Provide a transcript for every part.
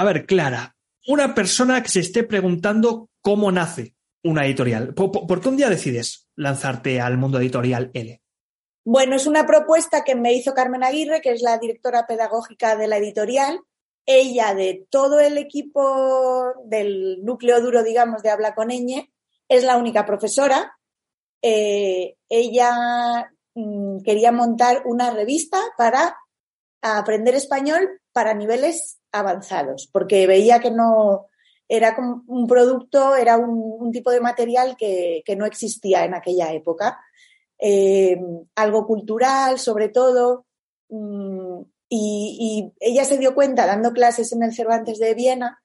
A ver, Clara, una persona que se esté preguntando cómo nace una editorial. ¿Por, qué un día decides lanzarte al mundo editorial L? Bueno, es una propuesta que me hizo Carmen Aguirre, que es la directora pedagógica de la editorial. Ella, de todo el equipo del núcleo duro, digamos, de Habla con Ñ, es la única profesora. Eh, ella mm, quería montar una revista para aprender español para niveles avanzados, porque veía que no era un producto, era un, tipo de material que, no existía en aquella época. Eh, algo cultural, sobre todo. Mm, y, ella se dio cuenta, dando clases en el Cervantes de Viena,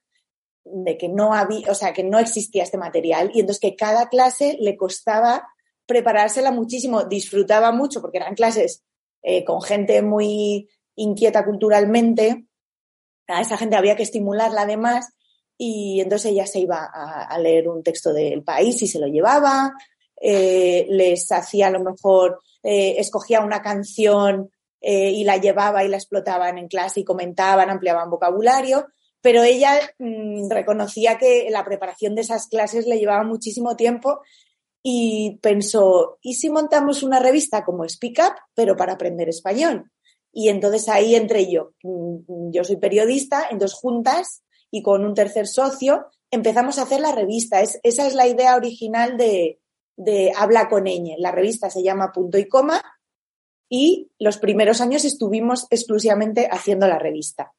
de que no había, o sea, que no existía este material. Y entonces que cada clase le costaba preparársela muchísimo, disfrutaba mucho, porque eran clases eh, con gente muy inquieta culturalmente, a esa gente había que estimularla además y entonces ella se iba a, leer un texto del país y se lo llevaba, eh, les hacía a lo mejor, eh, escogía una canción eh, y la llevaba y la explotaban en clase y comentaban, ampliaban vocabulario, pero ella mm, reconocía que la preparación de esas clases le llevaba muchísimo tiempo y pensó, ¿y si montamos una revista como Speak Up, pero para aprender español? Y entonces ahí entré yo. Mm, yo soy periodista, entonces juntas y con un tercer socio empezamos a hacer la revista. Es, esa es la idea original de, Habla con Eñe. La revista se llama Punto y Coma y los primeros años estuvimos exclusivamente haciendo la revista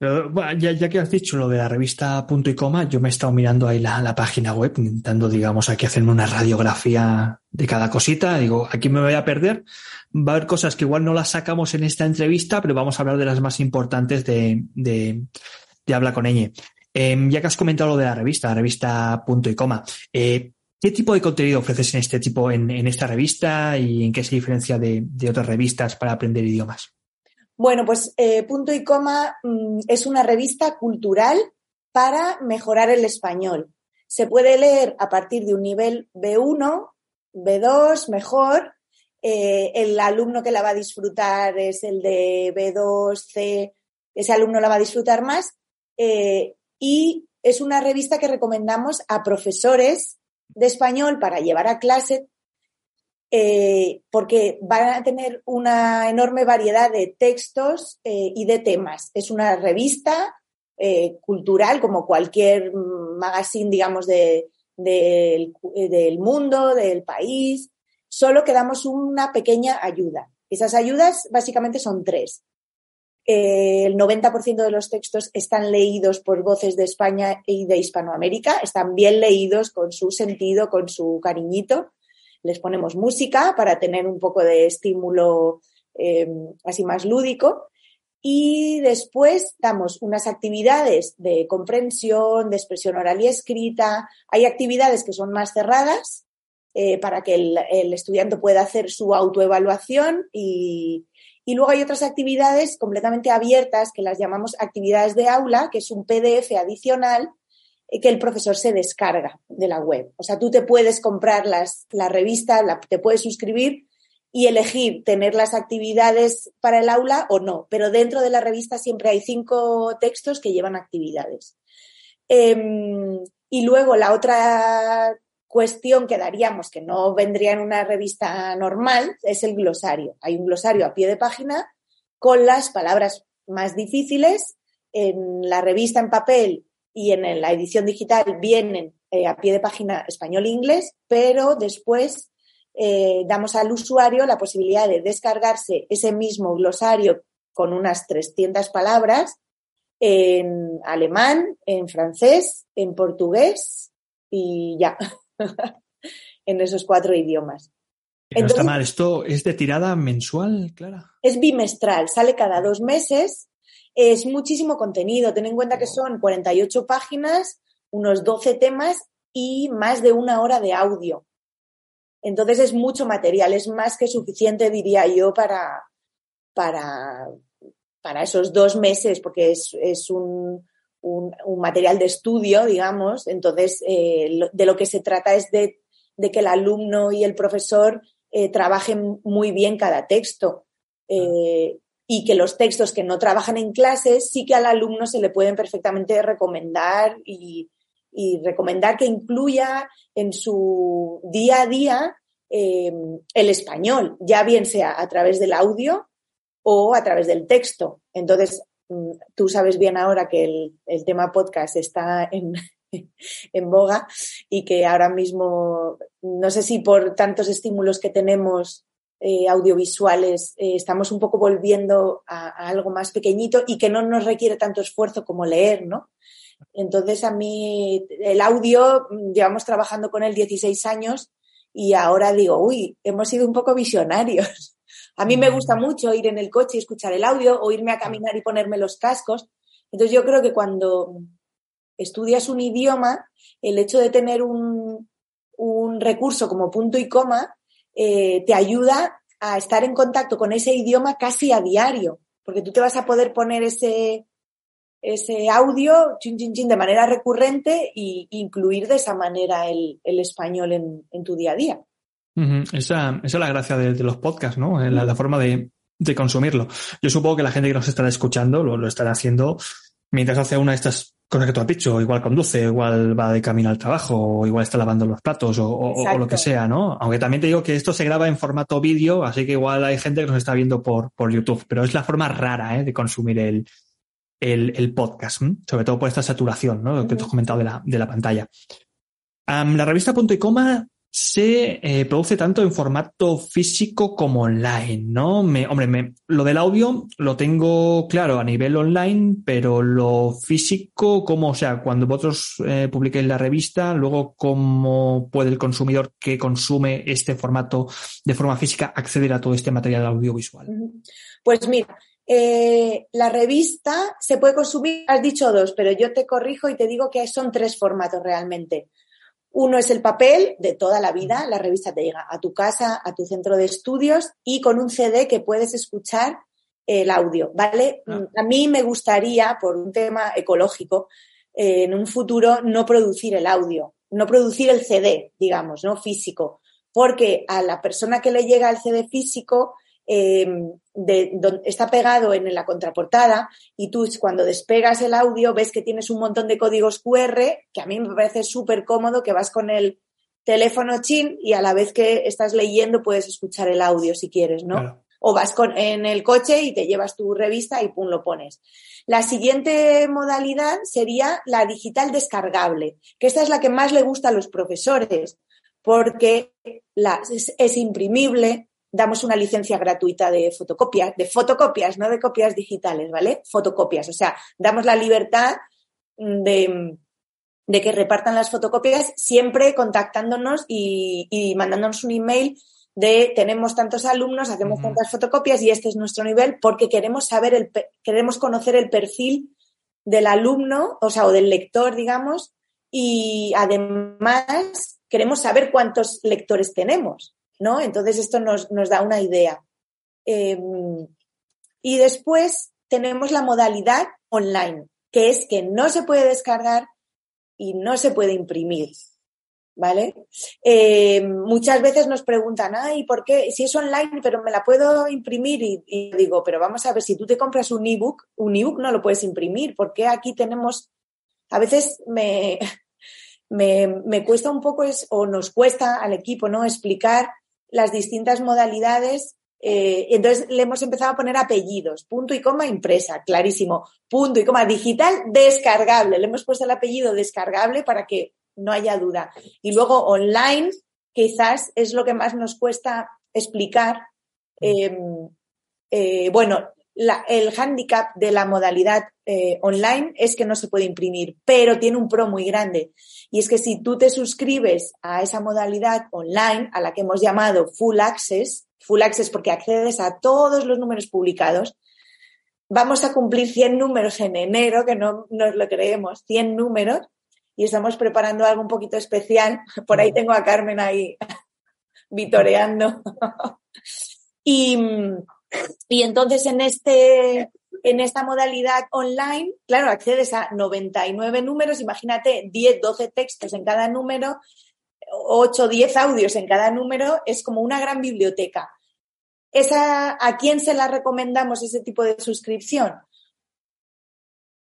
ya, que has dicho lo de la revista Punto y Coma, yo me he estado mirando ahí la, página web, intentando, digamos, aquí hacerme una radiografía de cada cosita. Digo, aquí me voy a perder. Va a haber cosas que igual no las sacamos en esta entrevista, pero vamos a hablar de las más importantes de, de, Habla con Eñe. Em, ya que has comentado lo de la revista, la revista Punto y Coma, eh, ¿qué tipo de contenido ofreces en este tipo, en, esta revista y en qué se diferencia de otras revistas para aprender idiomas? Bueno, pues eh, Punto y Coma mm, es una revista cultural para mejorar el español. Se puede leer a partir de un nivel B1, B2, mejor. Eh, el alumno que la va a disfrutar es el de B2, C. Ese alumno la va a disfrutar más. Eh, y es una revista que recomendamos a profesores de español para llevar a clase eh, porque van a tener una enorme variedad de textos eh, y de temas. Es una revista eh, cultural como cualquier magazine, digamos, del mundo, del país, solo que damos una pequeña ayuda. Esas ayudas básicamente son tres. el 90% de los textos están leídos por voces de España y de Hispanoamérica, están bien leídos con su sentido, con su cariñito les ponemos música para tener un poco de estímulo em, así más lúdico. Y después damos unas actividades de comprensión, de expresión oral y escrita. Hay actividades que son más cerradas eh, para que el, estudiante pueda hacer su autoevaluación y, y luego hay otras actividades completamente abiertas que las llamamos actividades de aula, que es un PDF adicional que el profesor se descarga de la web. O sea, tú te puedes comprar las, la revista, te puedes suscribir y elegir tener las actividades para el aula o no, pero dentro de la revista siempre hay cinco textos que llevan actividades. Em, y luego la otra cuestión que daríamos, que no vendría en una revista normal, es el glosario. Hay un glosario a pie de página con las palabras más difíciles. En la revista en papel y en la edición digital vienen eh, a pie de página español e inglés, pero después eh, damos al usuario la posibilidad de descargarse ese mismo glosario con unas 300 palabras en alemán, en francés, en portugués y ya, en esos cuatro idiomas. no está mal, ¿esto es de tirada mensual, Clara? Es bimestral, sale cada dos meses es muchísimo contenido. Ten en cuenta que son 48 páginas, unos 12 temas y más de una hora de audio. Entonces es mucho material, es más que suficiente, diría yo, para, para, para esos dos meses, porque es, un, material de estudio, digamos. Entonces, eh, de lo que se trata es de, que el alumno y el profesor eh, trabajen muy bien cada texto. Eh, y que los textos que no trabajan en clases sí que al alumno se le pueden perfectamente recomendar y, recomendar que incluya en su día a día eh, el español, ya bien sea a través del audio o a través del texto. Entonces, mm, tú sabes bien ahora que el, tema podcast está en, en boga y que ahora mismo, no sé si por tantos estímulos que tenemos eh, audiovisuales eh, estamos un poco volviendo a, algo más pequeñito y que no nos requiere tanto esfuerzo como leer, ¿no? Entonces a mí el audio, llevamos trabajando con él 16 años y ahora digo, uy, hemos sido un poco visionarios. A mí me gusta mm. mucho ir en el coche y escuchar el audio o irme a caminar y ponerme los cascos. Entonces yo creo que cuando estudias un idioma, el hecho de tener un, un recurso como punto y coma eh, te ayuda a estar en contacto con ese idioma casi a diario, porque tú te vas a poder poner ese, ese audio de manera recurrente e incluir de esa manera el, español en, tu día a día. esa, es la gracia de, los podcasts, ¿no? La, la forma de, consumirlo. Yo supongo que la gente que nos estará escuchando lo, lo estará haciendo mientras hace una de estas cosas que tú has dicho, igual conduce, igual va de camino al trabajo, o igual está lavando los platos, o, lo que sea, ¿no? Aunque también te digo que esto se graba en formato vídeo, así que igual hay gente que nos está viendo por, por YouTube, pero es la forma rara ¿eh? de consumir el, el, podcast, sobre todo por esta saturación, ¿no? Lo que tú has comentado de la, de la pantalla. la revista Punto y Coma se eh, produce tanto en formato físico como online, ¿no? Me, hombre, me, lo del audio lo tengo claro a nivel online, pero lo físico, ¿cómo? O sea, cuando vosotros eh, publiquéis la revista, luego, ¿cómo puede el consumidor que consume este formato de forma física acceder a todo este material audiovisual? Pues mira, eh, la revista se puede consumir, has dicho dos, pero yo te corrijo y te digo que son tres formatos realmente. Uno es el papel de toda la vida, la revista te llega a tu casa, a tu centro de estudios y con un CD que puedes escuchar el audio, ¿vale? Ah. A mí me gustaría, por un tema ecológico, eh, en un futuro no producir el audio, no producir el CD, digamos, ¿no? Físico, porque a la persona que le llega el CD físico Em, está pegado en la contraportada y tú cuando despegas el audio ves que tienes un montón de códigos QR, que a mí me parece súper cómodo que vas con el teléfono chin y a la vez que estás leyendo puedes escuchar el audio si quieres, ¿no? O vas con, en el coche y te llevas tu revista y pum, lo pones. La siguiente modalidad sería la digital descargable, que esta es la que más le gusta a los profesores, porque la, es imprimible, damos una licencia gratuita de fotocopias, de fotocopias, no de copias digitales, ¿vale? Fotocopias, o sea, damos la libertad de, que repartan las fotocopias siempre contactándonos y, mandándonos un email de tenemos tantos alumnos, hacemos tantas fotocopias y este es nuestro nivel porque queremos saber el, queremos conocer el perfil del alumno, o sea, o del lector, digamos, y además queremos saber cuántos lectores tenemos. ¿No? Entonces esto nos, da una idea. Em, y después tenemos la modalidad online, que es que no se puede descargar y no se puede imprimir. ¿Vale? Em, muchas veces nos preguntan, ay, ¿por qué? Si es online, pero me la puedo imprimir. Y, digo, pero vamos a ver, si tú te compras un ebook, un ebook no lo puedes imprimir. porque aquí tenemos, a veces me, me, me cuesta un poco, es, o nos cuesta al equipo, ¿no? Explicar las distintas modalidades. Eh, entonces le hemos empezado a poner apellidos, punto y coma impresa, clarísimo, punto y coma digital descargable. Le hemos puesto el apellido descargable para que no haya duda. Y luego online, quizás es lo que más nos cuesta explicar. Em, eh, bueno, el hándicap de la modalidad eh, online es que no se puede imprimir, pero tiene un pro muy grande. Y es que si tú te suscribes a esa modalidad online, a la que hemos llamado Full Access, Full Access porque accedes a todos los números publicados, vamos a cumplir 100 números en enero, que no nos lo creemos, 100 números, y estamos preparando algo un poquito especial. Por ahí tengo a Carmen ahí vitoreando. y y entonces en, este, en esta modalidad online, claro, accedes a 99 números, imagínate 10, 12 textos en cada número, 8, 10 audios en cada número, es como una gran biblioteca. esa, ¿a quién se la recomendamos ese tipo de suscripción?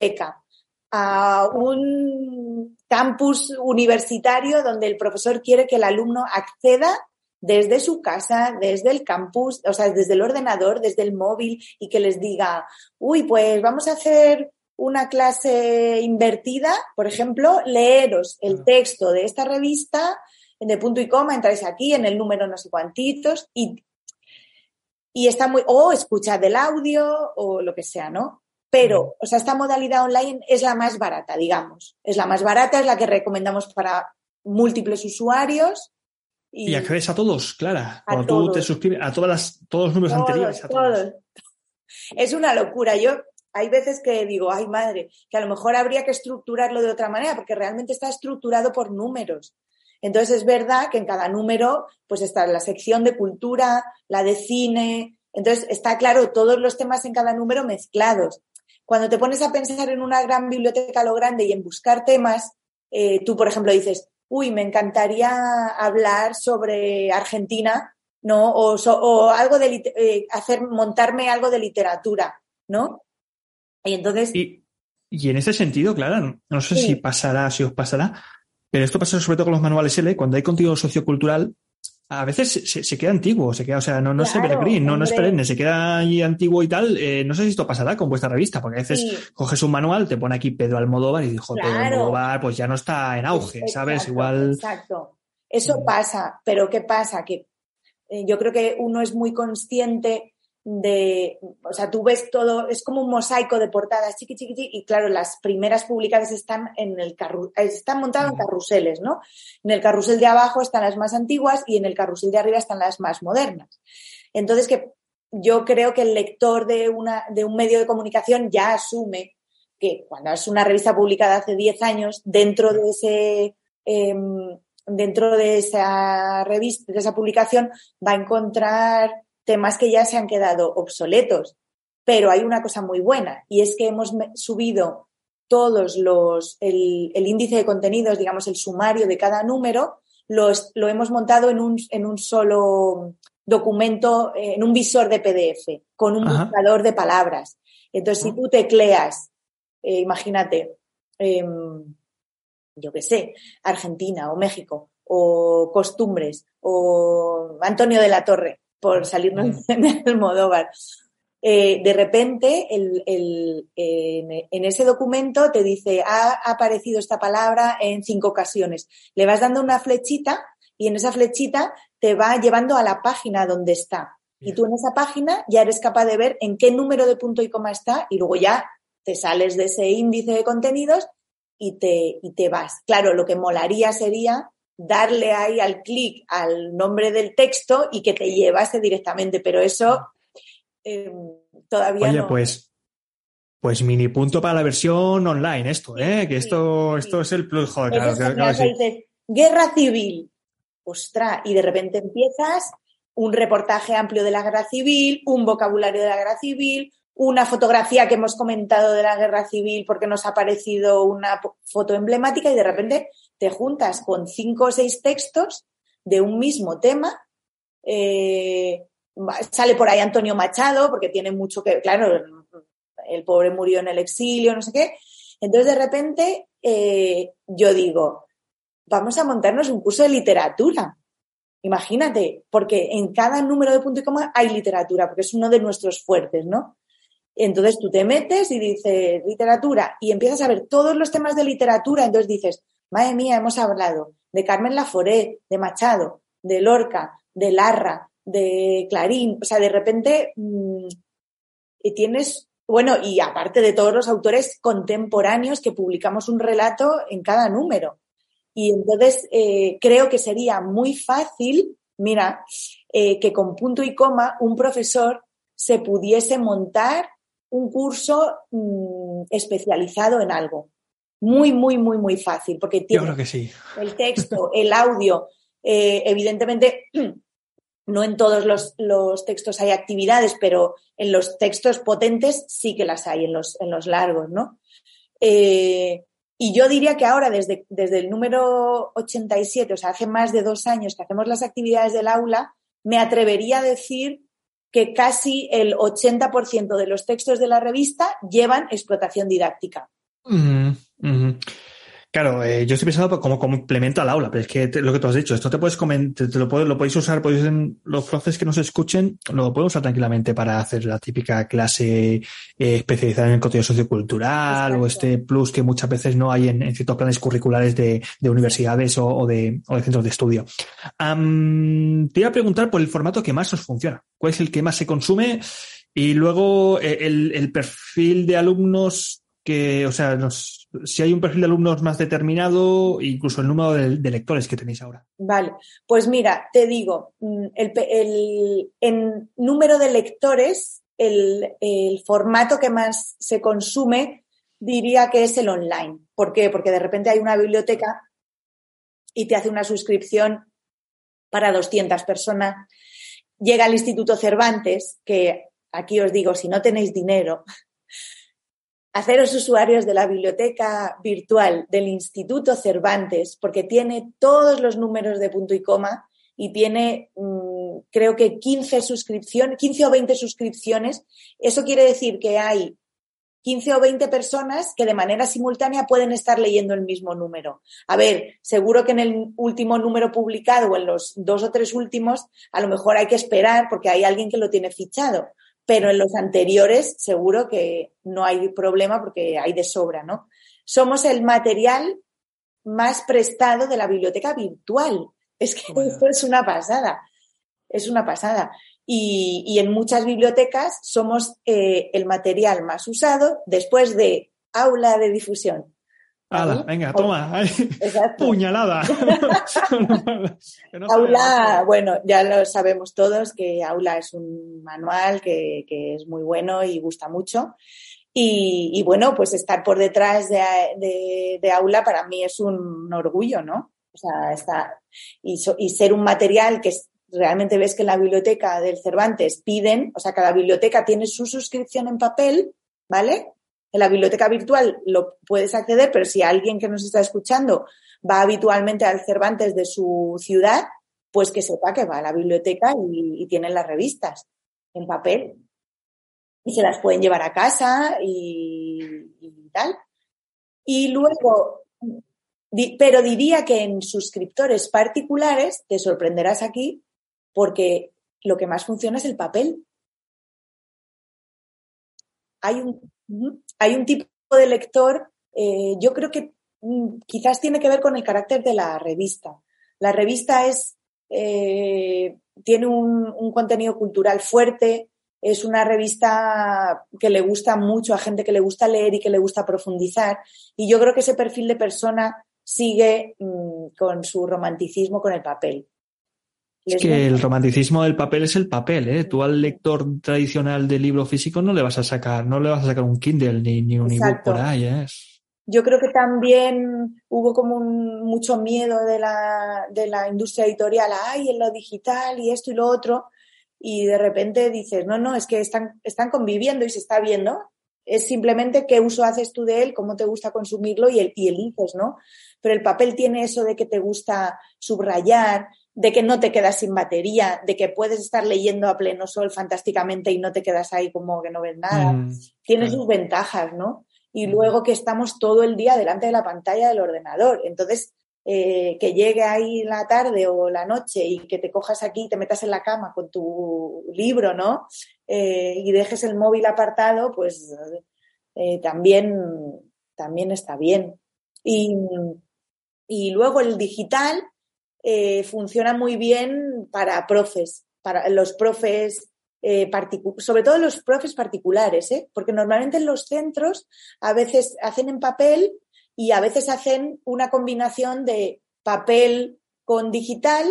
ECA, a un campus universitario donde el profesor quiere que el alumno acceda desde su casa, desde el campus, o sea, desde el ordenador, desde el móvil y que les diga, uy, pues vamos a hacer una clase invertida, por ejemplo, leeros el ah. texto de esta revista de punto y coma, entráis aquí en el número no sé cuantitos y, y está muy, o escuchad el audio o lo que sea, ¿no? Pero, o sea, esta modalidad online es la más barata, digamos. Es la más barata, es la que recomendamos para múltiples usuarios y, accedes a todos, Clara. Cuando tú te suscribes a todas las, todos los números anteriores. A todos. Es una locura. Yo hay veces que digo, ay madre, que a lo mejor habría que estructurarlo de otra manera, porque realmente está estructurado por números. Entonces es verdad que en cada número, pues está la sección de cultura, la de cine. Entonces está claro todos los temas en cada número mezclados. Cuando te pones a pensar en una gran biblioteca a lo grande y en buscar temas, eh, tú, por ejemplo, dices, uy, me encantaría hablar sobre Argentina, ¿no? O, algo de eh, hacer, montarme algo de literatura, ¿no? Y entonces. Y, en ese sentido, claro, no sé si pasará, si os pasará, pero esto pasa sobre todo con los manuales L, cuando hay contenido sociocultural, a veces se, queda antiguo, se queda, o sea, no, no es evergreen, no, no es perenne, se queda ahí antiguo y tal. Eh, no sé si esto pasará con vuestra revista, porque a veces coges un manual, te pone aquí Pedro Almodóvar y dijo, Pedro Almodóvar, pues ya no está en auge, ¿sabes? Igual. Exacto. Eso mm. pasa, pero ¿qué pasa? Que eh, yo creo que uno es muy consciente de, o sea, tú ves todo, es como un mosaico de portadas chiqui, chiqui, chiqui, y claro, las primeras publicadas están en el carru están montadas en carruseles, ¿no? En el carrusel de abajo están las más antiguas y en el carrusel de arriba están las más modernas. Entonces, que yo creo que el lector de, una, de un medio de comunicación ya asume que cuando es una revista publicada hace 10 años, dentro de ese, em, dentro de esa revista, de esa publicación, va a encontrar temas que ya se han quedado obsoletos. Pero hay una cosa muy buena y es que hemos subido todos los, el, índice de contenidos, digamos, el sumario de cada número, los, lo hemos montado en un, en un solo documento, en un visor de PDF, con un buscador de palabras. Entonces, si tú tecleas, eh, imagínate, em, yo qué sé, Argentina o México, o costumbres, o Antonio de la Torre, por salirnos en el Modóvar. Eh, de repente, en, ese documento te dice, ha aparecido esta palabra en cinco ocasiones. Le vas dando una flechita y en esa flechita te va llevando a la página donde está. Y tú en esa página ya eres capaz de ver en qué número de punto y coma está y luego ya te sales de ese índice de contenidos y te, y te vas. Claro, lo que molaría sería darle ahí al clic al nombre del texto y que te llevase directamente, pero eso eh, todavía Oye, pues, pues mini punto para la versión online esto, ¿eh? Que esto, esto es el plus, joder, claro, guerra civil, ostras, y de repente empiezas un reportaje amplio de la guerra civil, un vocabulario de la guerra civil, una fotografía que hemos comentado de la guerra civil porque nos ha parecido una foto emblemática y de repente te juntas con cinco o seis textos de un mismo tema. Eh, sale por ahí Antonio Machado porque tiene mucho que, claro, el pobre murió en el exilio, no sé qué. Entonces de repente eh, yo digo, vamos a montarnos un curso de literatura. Imagínate, porque en cada número de punto y coma hay literatura, porque es uno de nuestros fuertes, ¿no? Entonces tú te metes y dices literatura y empiezas a ver todos los temas de literatura, entonces dices, madre mía, hemos hablado de Carmen Laforet, de Machado, de Lorca, de Larra, de Clarín, o sea, de repente mm, tienes, bueno, y aparte de todos los autores contemporáneos que publicamos un relato en cada número. Y entonces eh, creo que sería muy fácil, mira, eh, que con punto y coma un profesor se pudiese montar un curso mm, especializado en algo. Muy, muy, muy, muy fácil, porque tiene que sí. el texto, el audio, eh, evidentemente no en todos los, textos hay actividades, pero en los textos potentes sí que las hay, en los, en los largos, ¿no? Eh, y yo diría que ahora, desde, desde el número 87, o sea, hace más de dos años que hacemos las actividades del aula, me atrevería a decir que casi el 80% de los textos de la revista llevan explotación didáctica. Claro, eh, yo estoy pensando como complemento al aula, pero es que lo que tú has dicho, esto te puedes comentar, te lo, lo podéis usar, podéis, los profes que nos escuchen, lo pueden usar tranquilamente para hacer la típica clase eh, especializada en el contenido sociocultural o este plus que muchas veces no hay en, ciertos planes curriculares de, universidades o, de, centros de estudio. te iba a preguntar por el formato que más os funciona. ¿Cuál es el que más se consume? Y luego eh, el, el perfil de alumnos que, o sea, si hay un perfil de alumnos más determinado, incluso el número de, lectores que tenéis ahora. Vale, pues mira, te digo, mm, el, en número de lectores, el, formato que más se consume diría que es el online. ¿Por qué? Porque de repente hay una biblioteca y te hace una suscripción para 200 personas. Llega al Instituto Cervantes, que aquí os digo, si no tenéis dinero, haceros usuarios de la biblioteca virtual del Instituto Cervantes, porque tiene todos los números de punto y coma y tiene, mm, creo que 15 suscripciones, 15 o 20 suscripciones. Eso quiere decir que hay 15 o 20 personas que de manera simultánea pueden estar leyendo el mismo número. A ver, seguro que en el último número publicado o en los dos o tres últimos, a lo mejor hay que esperar porque hay alguien que lo tiene fichado pero en los anteriores seguro que no hay problema porque hay de sobra, ¿no? Somos el material más prestado de la biblioteca virtual. Es que esto es una pasada, es una pasada. Y, en muchas bibliotecas somos eh, el material más usado después de aula de difusión, venga, toma. Puñalada. Aula, bueno, ya lo sabemos todos que Aula es un manual que, es muy bueno y gusta mucho. Y, bueno, pues estar por detrás de, Aula para mí es un orgullo, ¿no? O sea, está, y, y ser un material que realmente ves que en la biblioteca del Cervantes piden, o sea, cada biblioteca tiene su suscripción en papel, ¿vale? En la biblioteca virtual lo puedes acceder, pero si alguien que nos está escuchando va habitualmente al Cervantes de su ciudad, pues que sepa que va a la biblioteca y, tienen las revistas en papel. Y se las pueden llevar a casa y, tal. Y luego, pero diría que en suscriptores particulares te sorprenderás aquí porque lo que más funciona es el papel. Hay un hay un tipo de lector, eh, yo creo que mm, quizás tiene que ver con el carácter de la revista. La revista es, eh, tiene un, contenido cultural fuerte, es una revista que le gusta mucho a gente que le gusta leer y que le gusta profundizar. Y yo creo que ese perfil de persona sigue mm, con su romanticismo con el papel. Es que el romanticismo del papel es el papel, ¿eh? Tú al lector tradicional de libro físico no le vas a sacar, no le vas a sacar un Kindle ni, ni un ebook por ahí, ¿eh? Yo creo que también hubo como mucho miedo de la, de la industria editorial, ay, en lo digital y esto y lo otro, y de repente dices, no, no, es que están, están conviviendo y se está viendo. Es simplemente qué uso haces tú de él, cómo te gusta consumirlo y, y eliges, ¿no? Pero el papel tiene eso de que te gusta subrayar, de que no te quedas sin batería, de que puedes estar leyendo a pleno sol fantásticamente y no te quedas ahí como que no ves nada. Mm, Tiene sus ventajas, ¿no? Y mm. luego que estamos todo el día delante de la pantalla del ordenador. Entonces, eh, que llegue ahí la tarde o la noche y que te cojas aquí y te metas en la cama con tu libro, ¿no? Eh, y dejes el móvil apartado, pues eh, también, también está bien. Y, y luego el digital, eh, funciona muy bien para profes, para los profes, eh, sobre todo los profes particulares, ¿eh? porque normalmente en los centros a veces hacen en papel y a veces hacen una combinación de papel con digital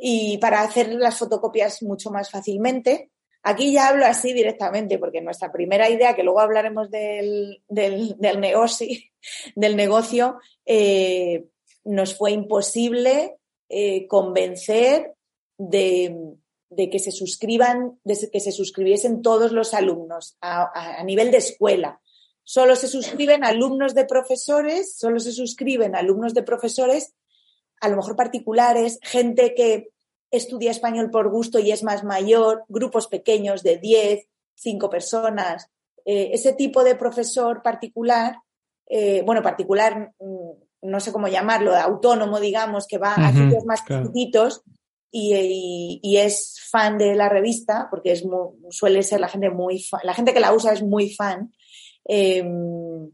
y para hacer las fotocopias mucho más fácilmente. Aquí ya hablo así directamente, porque nuestra primera idea, que luego hablaremos del, del, negocio, del negocio eh, nos fue imposible eh, convencer de, que se suscriban, que se suscribiesen todos los alumnos a, nivel de escuela. Solo se suscriben alumnos de profesores, solo se suscriben alumnos de profesores, a lo mejor particulares, gente que estudia español por gusto y es más mayor, grupos pequeños de 10, 5 personas. Eh, ese tipo de profesor particular, eh, bueno, particular, mm, no sé cómo llamarlo, autónomo, digamos, que va a sitios más chiquititos y, es fan de la revista, porque es suele ser la gente muy fan, la gente que la usa es muy fan, em,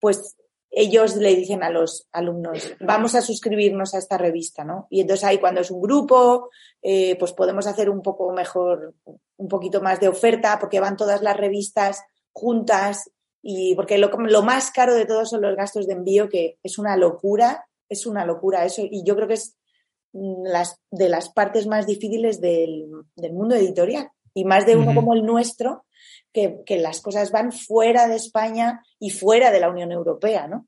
pues ellos le dicen a los alumnos, vamos a suscribirnos a esta revista, ¿no? Y entonces ahí cuando es un grupo, eh, pues podemos hacer un poco mejor, un poquito más de oferta, porque van todas las revistas juntas y porque lo, lo más caro de todo son los gastos de envío, que es una locura, es una locura eso, y yo creo que es mm, las, de las partes más difíciles del, del mundo editorial. Y más de uno como el nuestro, que, las cosas van fuera de España y fuera de la Unión Europea, ¿no?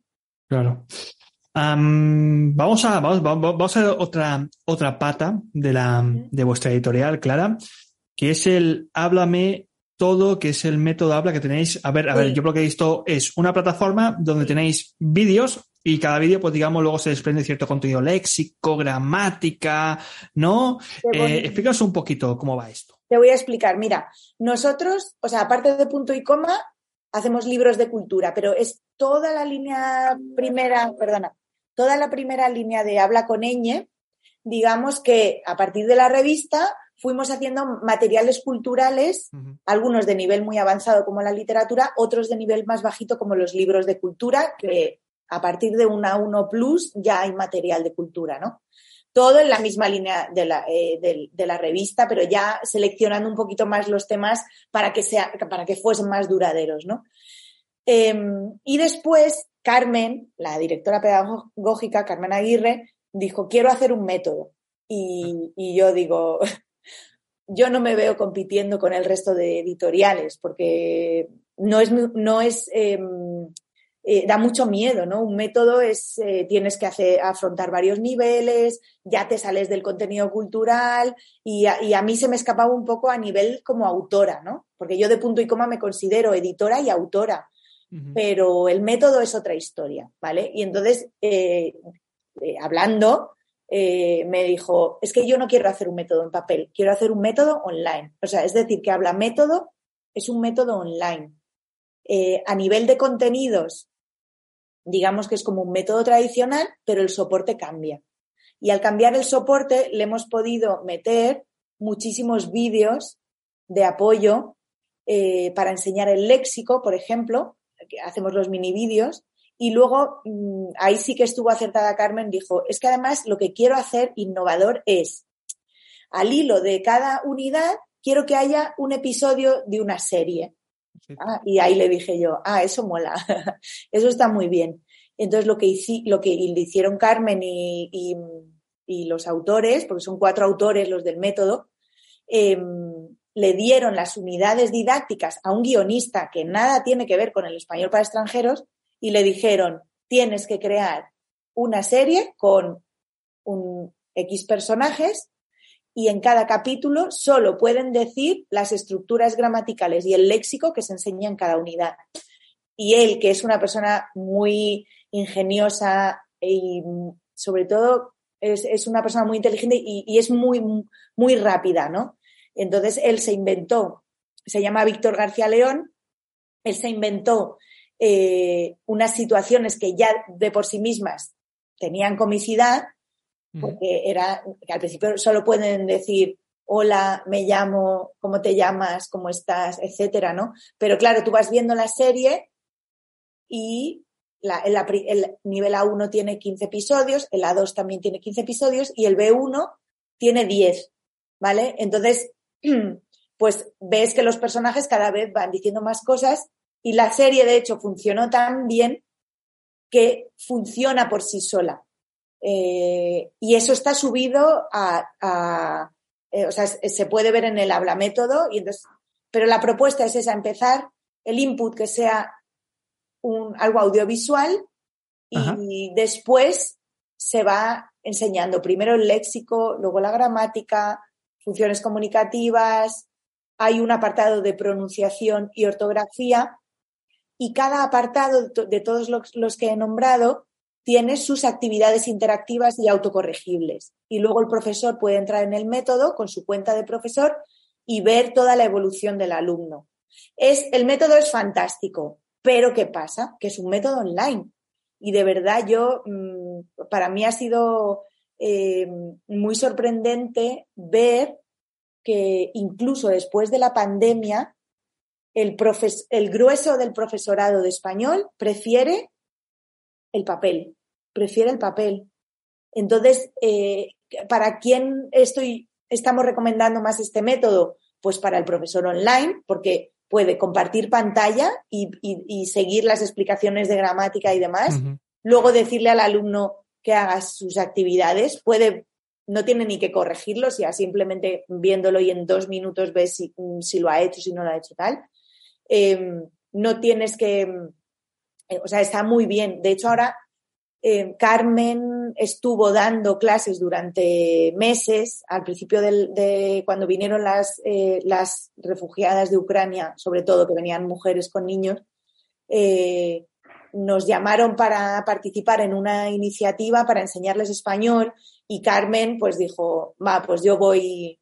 Claro. vamos a vamos, vamos, a ver otra, otra pata de, la, de vuestra editorial, Clara, que es el Háblame todo, que es el método habla que tenéis. A ver, a ver, yo lo que he visto es una plataforma donde tenéis vídeos y cada vídeo, pues digamos, luego se desprende cierto contenido léxico, gramática, ¿no? Eh, explícanos un poquito cómo va esto. Te voy a explicar. Mira, nosotros, o sea, aparte de punto y coma, hacemos libros de cultura, pero es toda la línea primera, perdona, toda la primera línea de habla con ñ, digamos que a partir de la revista fuimos haciendo materiales culturales, algunos de nivel muy avanzado como la literatura, otros de nivel más bajito como los libros de cultura, que a partir de una 1 plus ya hay material de cultura, ¿no? todo en la misma línea de la, eh, de, la, revista, pero ya seleccionando un poquito más los temas para que, sea, para que fuesen más duraderos, ¿no? Em, y después, Carmen, la directora pedagógica, Carmen Aguirre, dijo, quiero hacer un método. Y, y yo digo, yo no me veo compitiendo con el resto de editoriales, porque no es, no es em, eh, da mucho miedo, ¿no? Un método es, eh, tienes que hacer, afrontar varios niveles, ya te sales del contenido cultural y a, mí se me escapaba un poco a nivel como autora, ¿no? Porque yo de punto y coma me considero editora y autora, pero el método es otra historia, ¿vale? Y entonces, eh, hablando, me dijo, es que yo no quiero hacer un método en papel, quiero hacer un método online. O sea, es decir, que habla método, es un método online. a nivel de contenidos, digamos que es como un método tradicional, pero el soporte cambia. Y al cambiar el soporte le hemos podido meter muchísimos vídeos de apoyo eh, para enseñar el léxico, por ejemplo, hacemos los mini vídeos, y luego mm, ahí sí que estuvo acertada Carmen, dijo, es que además lo que quiero hacer innovador es, al hilo de cada unidad, quiero que haya un episodio de una serie. Ah, y ahí le dije yo, ah, eso mola, eso está muy bien. Entonces lo que, lo que le hicieron Carmen y, los autores, porque son cuatro autores los del método, em, le dieron las unidades didácticas a un guionista que nada tiene que ver con el español para extranjeros y le dijeron, tienes que crear una serie con un X personajes y en cada capítulo solo pueden decir las estructuras gramaticales y el léxico que se enseña en cada unidad. Y él, que es una persona muy ingeniosa y sobre todo es, una persona muy inteligente y, es muy, muy rápida, ¿no? Entonces él se inventó, se llama Víctor García León, él se inventó eh, unas situaciones que ya de por sí mismas tenían comicidad porque era que al principio solo pueden decir hola, me llamo, cómo te llamas, cómo estás, etcétera, ¿no? Pero claro, tú vas viendo la serie y el, nivel A1 tiene 15 episodios, el A2 también tiene 15 episodios y el B1 tiene 10, ¿vale? Entonces, pues ves que los personajes cada vez van diciendo más cosas y la serie, de hecho, funcionó tan bien que funciona por sí sola. Eh, y eso está subido a, eh, o sea, se puede ver en el habla método, y entonces, pero la propuesta es esa, empezar el input que sea un, algo audiovisual y después se va enseñando primero el léxico, luego la gramática, funciones comunicativas, hay un apartado de pronunciación y ortografía y cada apartado de todos los que he nombrado tiene sus actividades interactivas y autocorregibles. Y luego el profesor puede entrar en el método con su cuenta de profesor y ver toda la evolución del alumno. Es, el método es fantástico, pero ¿qué pasa? Que es un método online. Y de verdad yo, mm, para mí ha sido eh, muy sorprendente ver que incluso después de la pandemia, el, el grueso del profesorado de español prefiere el papel, prefiere el papel. Entonces, eh, ¿para quién estoy, estamos recomendando más este método? Pues para el profesor online, porque puede compartir pantalla y, seguir las explicaciones de gramática y demás. Luego decirle al alumno que haga sus actividades. Puede, no tiene ni que corregirlo, ya simplemente viéndolo y en dos minutos ves si, si lo ha hecho, si no lo ha hecho tal. Em, no tienes que, eh, o sea, está muy bien. De hecho, ahora em, Carmen estuvo dando clases durante meses, al principio de cuando vinieron las, eh, las refugiadas de Ucrania, sobre todo que venían mujeres con niños, eh, nos llamaron para participar en una iniciativa para enseñarles español y Carmen pues dijo, va, pues yo voy,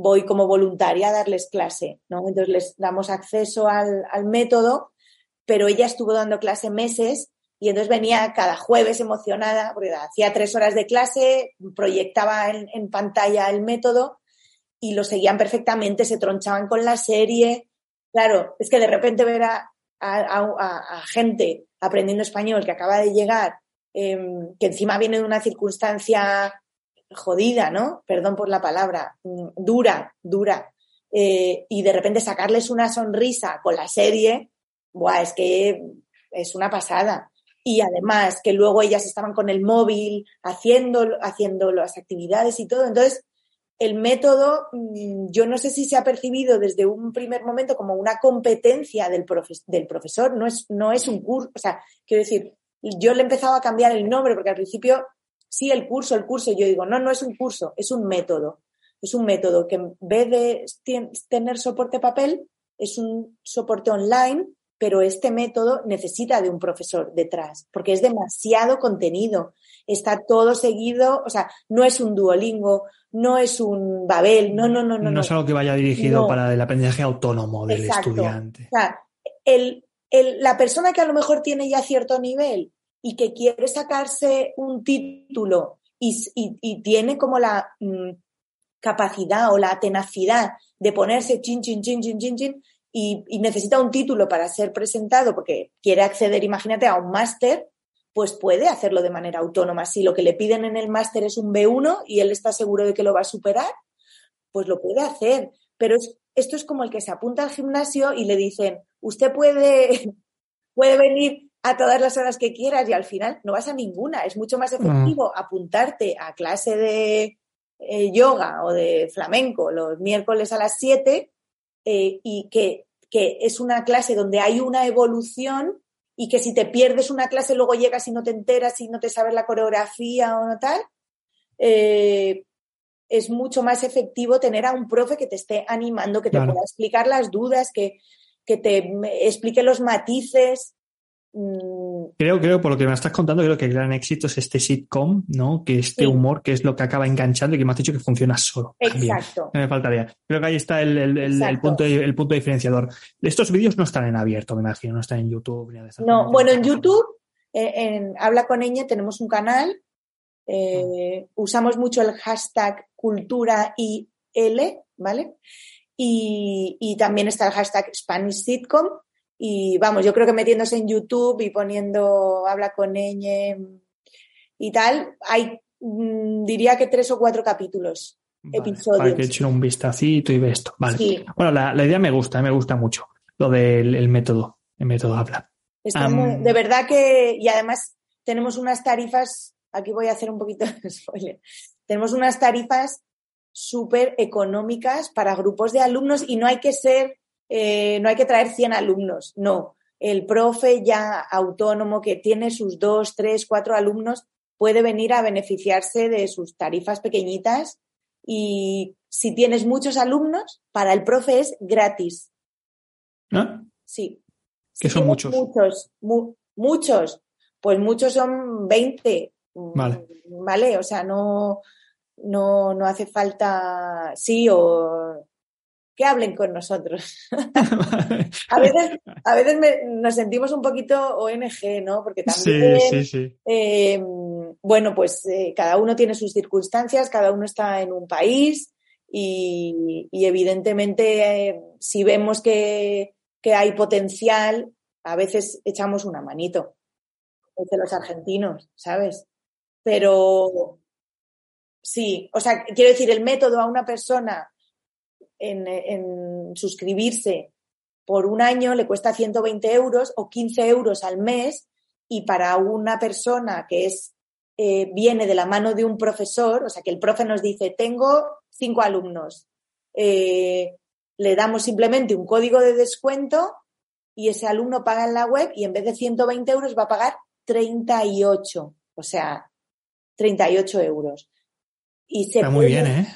voy como voluntaria a darles clase, ¿no? Entonces les damos acceso al, método, pero ella estuvo dando clase meses y entonces venía cada jueves emocionada, porque hacía tres horas de clase, proyectaba en, pantalla el método y lo seguían perfectamente, se tronchaban con la serie. Claro, es que de repente ver a, gente aprendiendo español que acaba de llegar, em, que encima viene de una circunstancia jodida, ¿no? Perdón por la palabra, mm, dura, dura. Eh, y de repente sacarles una sonrisa con la serie, buah, es que es una pasada. Y además que luego ellas estaban con el móvil haciendo, haciendo las actividades y todo. Entonces, el método, mm, yo no sé si se ha percibido desde un primer momento como una competencia del, del profesor, no es, no es un curso, o sea, quiero decir, yo le he empezado a cambiar el nombre porque al principio, sí, el curso, el curso, yo digo, no, no es un curso, es un método. Es un método que en vez de tener soporte papel, es un soporte online pero este método necesita de un profesor detrás, porque es demasiado contenido. Está todo seguido, o sea, no es un duolingo, no es un Babel, no, no, no, no. No es algo que vaya dirigido para el aprendizaje autónomo del estudiante. O sea, el, la persona que a lo mejor tiene ya cierto nivel y que quiere sacarse un título y, tiene como la mm, capacidad o la tenacidad de ponerse chin, chin, chin, chin, chin, chin, y, necesita un título para ser presentado porque quiere acceder, imagínate, a un máster, pues puede hacerlo de manera autónoma. Si lo que le piden en el máster es un B1 y él está seguro de que lo va a superar, pues lo puede hacer. Pero esto es como el que se apunta al gimnasio y le dicen, usted puede, puede venir a todas las horas que quieras y al final no vas a ninguna. Es mucho más efectivo mm. apuntarte a clase de eh, yoga o de flamenco los miércoles a las 7 eh, y que, es una clase donde hay una evolución y que si te pierdes una clase luego llegas y no te enteras y no te sabes la coreografía o no tal, eh, es mucho más efectivo tener a un profe que te esté animando, que te pueda explicar las dudas, que, que te explique los matices. Mm. Creo, creo, por lo que me estás contando, creo que el gran éxito es este sitcom, ¿no? Que este humor, que es lo que acaba enganchando y que me has dicho que funciona solo. Exacto. me faltaría. Creo que ahí está el, el, punto, el punto diferenciador. Estos vídeos no están en abierto, me imagino, no están en YouTube. no, bueno, en YouTube, eh, en Habla con tenemos un canal. Eh, ah. usamos mucho el hashtag cultura IL, ¿vale? Y, y también está el hashtag Spanish Sitcom y vamos, yo creo que metiéndose en YouTube y poniendo habla con ella y tal, hay, mm, diría que tres o cuatro capítulos, episodios. Para que echen un vistacito y ve esto. Vale. Bueno, la, idea me gusta, me gusta mucho, lo del método, el método habla. de verdad que, y además tenemos unas tarifas, aquí voy a hacer un poquito de spoiler, tenemos unas tarifas súper económicas para grupos de alumnos y no hay que ser eh, no hay que traer 100 alumnos, no. El profe ya autónomo que tiene sus dos, tres, cuatro alumnos puede venir a beneficiarse de sus tarifas pequeñitas y si tienes muchos alumnos, para el profe es gratis. ¿No? Sí. Que son muchos. Muchos, muchos. pues muchos son 20. Vale. ¿Vale? O sea, no, no, no hace falta sí o que hablen con nosotros. a veces, a veces nos sentimos un poquito ONG, ¿no? Porque también, sí, sí, sí. Eh, bueno, pues eh, cada uno tiene sus circunstancias, cada uno está en un país y, evidentemente eh, si vemos que, que, hay potencial, a veces echamos una manito, de los argentinos, ¿sabes? Pero sí, o sea, quiero decir, el método a una persona en, suscribirse por un año le cuesta 120 euros o 15 euros al mes y para una persona que es eh, viene de la mano de un profesor, o sea que el profe nos dice tengo cinco alumnos, eh, le damos simplemente un código de descuento y ese alumno paga en la web y en vez de 120 euros va a pagar 38, o sea, 38 euros. Y se Está muy bien, ¿eh?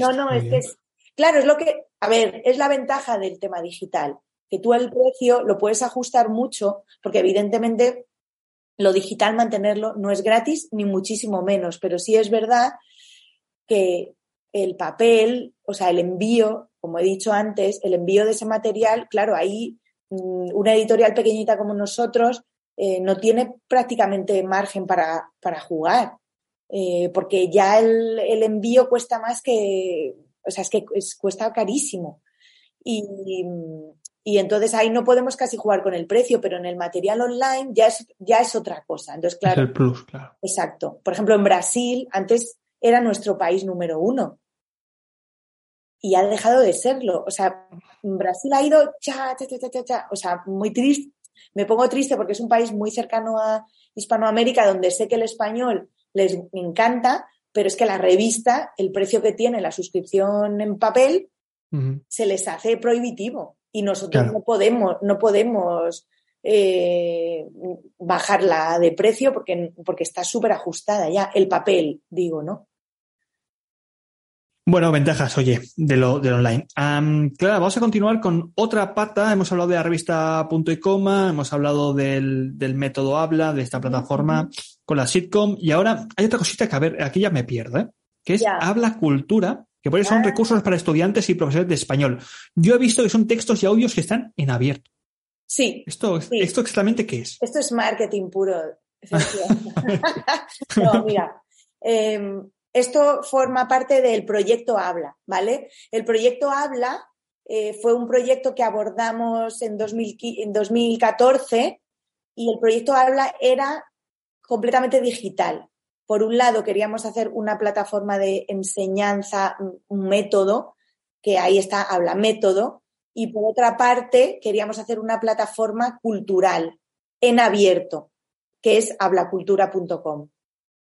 no, no, es que es, Claro, es lo que, a ver, es la ventaja del tema digital, que tú el precio lo puedes ajustar mucho, porque evidentemente lo digital mantenerlo no es gratis ni muchísimo menos, pero sí es verdad que el papel, o sea, el envío, como he dicho antes, el envío de ese material, claro, ahí mm, una editorial pequeñita como nosotros eh, no tiene prácticamente margen para, para jugar, eh, porque ya el, el, envío cuesta más que, o sea, es que cuesta carísimo. Y, y, entonces ahí no podemos casi jugar con el precio, pero en el material online ya es, ya es otra cosa. Entonces, claro. Es el plus, claro. Exacto. Por ejemplo, en Brasil, antes era nuestro país número uno. Y ha dejado de serlo. O sea, Brasil ha ido cha, cha, cha, cha, cha. O sea, muy triste. Me pongo triste porque es un país muy cercano a Hispanoamérica, donde sé que el español les encanta, pero es que la revista, el precio que tiene la suscripción en papel, se les hace prohibitivo y nosotros no podemos, no podemos eh, bajarla de precio porque, porque está súper ajustada ya, el papel, digo, ¿no? Bueno, ventajas, oye, de lo, de online. claro, vamos a continuar con otra pata. Hemos hablado de la revista Punto y Coma, hemos hablado del, del método Habla, de esta plataforma con la sitcom, y ahora hay otra cosita que, a ver, aquí ya me pierdo, ¿eh? que es Habla Cultura, que por eso son ah. recursos para estudiantes y profesores de español. Yo he visto que son textos y audios que están en abierto. Sí. ¿Esto, ¿esto exactamente qué es? Esto es marketing puro. no, mira. Em, esto forma parte del proyecto Habla, ¿vale? El proyecto Habla eh, fue un proyecto que abordamos en, 2014 y el proyecto Habla era completamente digital. Por un lado, queríamos hacer una plataforma de enseñanza, un método, que ahí está Habla Método, y por otra parte, queríamos hacer una plataforma cultural en abierto, que es hablacultura.com.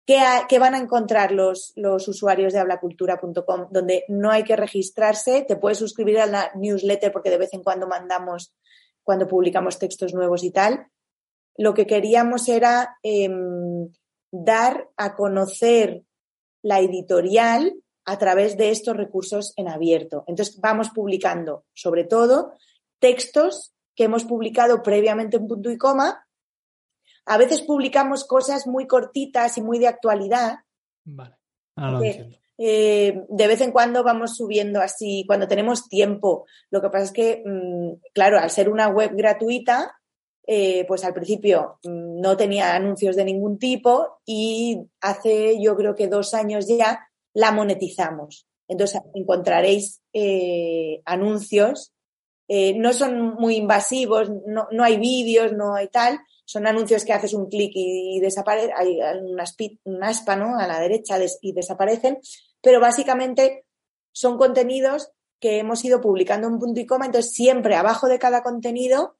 ¿Qué, van a encontrar los, usuarios de hablacultura.com? Donde no hay que registrarse, te puedes suscribir a la newsletter porque de vez en cuando mandamos, cuando publicamos textos nuevos y tal. Lo que queríamos era em, dar a conocer la editorial a través de estos recursos en abierto. Entonces vamos publicando, sobre todo, textos que hemos publicado previamente en punto y coma a veces publicamos cosas muy cortitas y muy de actualidad. Vale. Ah, eh, de vez en cuando vamos subiendo así, cuando tenemos tiempo. Lo que pasa es que, mm, claro, al ser una web gratuita, eh, pues al principio mm, no tenía anuncios de ningún tipo y hace yo creo que dos años ya la monetizamos. Entonces encontraréis eh, anuncios. No son muy invasivos, no, no hay vídeos, no hay tal, son anuncios que haces un clic y, desaparece, hay un aspa ¿no? a la derecha y desaparecen, pero básicamente son contenidos que hemos ido publicando en punto y coma, entonces siempre abajo de cada contenido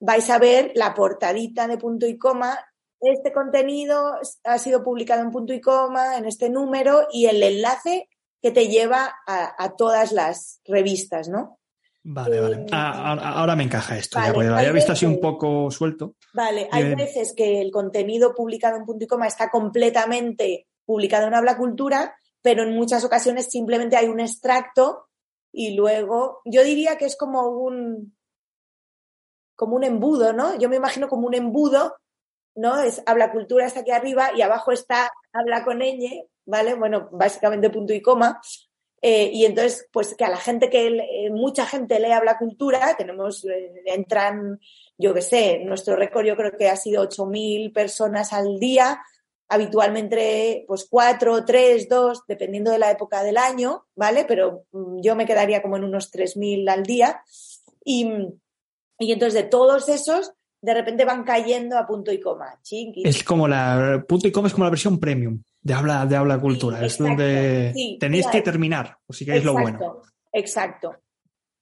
vais a ver la portadita de punto y coma. Este contenido ha sido publicado en punto y coma, en este número, y el enlace que te lleva a todas las revistas, ¿no? Vale, vale. Eh, ah, ahora, me encaja esto, ya, lo había visto así un poco suelto. Vale, hay veces que el contenido publicado en punto y coma está completamente publicado en Habla Cultura, pero en muchas ocasiones simplemente hay un extracto y luego, yo diría que es como un, como un embudo, ¿no? Yo me imagino como un embudo ¿no? Es habla cultura está aquí arriba y abajo está habla con ñ, ¿vale? Bueno, básicamente punto y coma. Eh, y entonces, pues que a la gente que, eh, mucha gente lee habla cultura, tenemos, eh, entran, yo qué sé, nuestro récord yo creo que ha sido 8.000 personas al día, habitualmente pues cuatro, tres, dos, dependiendo de la época del año, ¿vale? Pero mm, yo me quedaría como en unos 3.000 al día. Y, y entonces de todos esos, de repente van cayendo a punto y coma. Es como la punto y coma es como la versión premium de habla de habla cultura, es donde tenéis que terminar, o si queréis lo bueno. Exacto.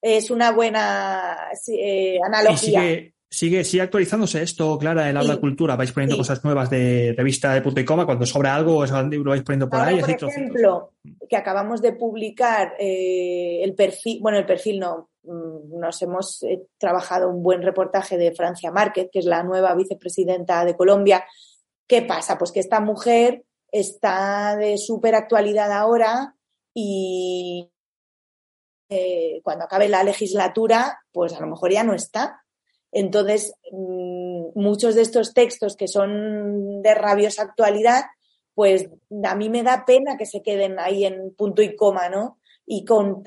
Es una buena eh, analogía. sigue, sigue, sigue, actualizándose esto, Clara, el habla cultura. Vais poniendo cosas nuevas de revista de punto y coma. Cuando sobra algo, lo vais poniendo por ahí. Por ejemplo, que acabamos de publicar eh, el perfil, bueno, el perfil no, nos hemos eh, trabajado un buen reportaje de Francia Márquez, que es la nueva vicepresidenta de Colombia. ¿Qué pasa? Pues que esta mujer está de súper actualidad ahora y eh, cuando acabe la legislatura, pues a lo mejor ya no está. Entonces, mm, muchos de estos textos que son de rabiosa actualidad, pues a mí me da pena que se queden ahí en punto y coma, ¿no? Y con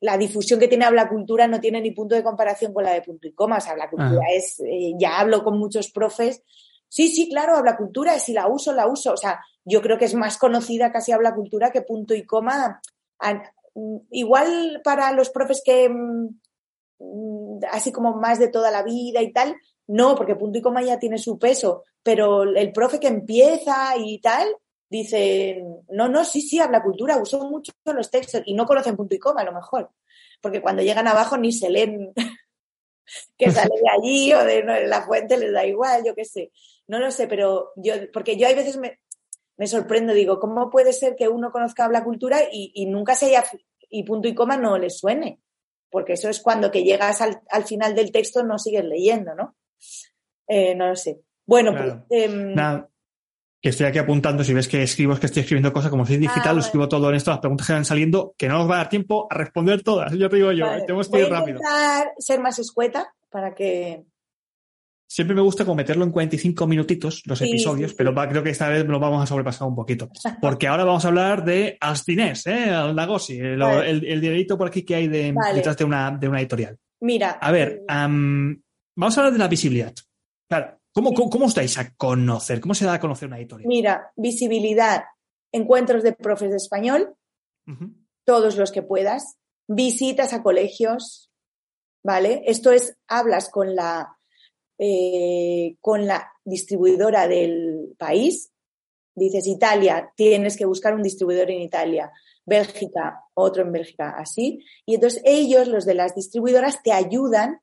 la difusión que tiene Habla Cultura no tiene ni punto de comparación con la de punto y coma. O sea, Habla Cultura es, eh, ya hablo con muchos profes. Sí, sí, claro, Habla Cultura, si la uso, la uso. O sea, yo creo que es más conocida casi Habla Cultura que punto y coma. Igual para los profes que, mm, así como más de toda la vida y tal, no, porque punto y coma ya tiene su peso, pero el profe que empieza y tal, dice, no, no, sí, sí, habla cultura, uso mucho los textos y no conocen punto y coma a lo mejor, porque cuando llegan abajo ni se leen que sale de allí o de la fuente, les da igual, yo qué sé. No lo sé, pero yo, porque yo hay veces me, me sorprendo, digo, ¿cómo puede ser que uno conozca habla cultura y, nunca se haya, y punto y coma no le suene? Porque eso es cuando que llegas al, final del texto no sigues leyendo, ¿no? Eh, no lo sé. Bueno, pues, em, que estoy aquí apuntando, si ves que escribo, es que estoy escribiendo cosas, como soy digital, ah, lo escribo todo en esto, las preguntas que van saliendo, que no nos va a dar tiempo a responder todas, yo te digo yo, tenemos que ir rápido. intentar ser más escueta para que Siempre me gusta como meterlo en 45 minutitos los episodios, pero creo que esta vez lo vamos a sobrepasar un poquito. Porque ahora vamos a hablar de Astinés, ¿eh? Al Nagosi, el, el, por aquí que hay detrás de una, de una editorial. Mira. A ver, vamos a hablar de la visibilidad. Claro, ¿cómo, cómo, os dais a conocer? ¿Cómo se da a conocer una editorial? Mira, visibilidad, encuentros de profes de español, todos los que puedas, visitas a colegios, ¿vale? Esto es, hablas con la eh, con la distribuidora del país. Dices Italia, tienes que buscar un distribuidor en Italia. Bélgica, otro en Bélgica, así. Y entonces ellos, los de las distribuidoras, te ayudan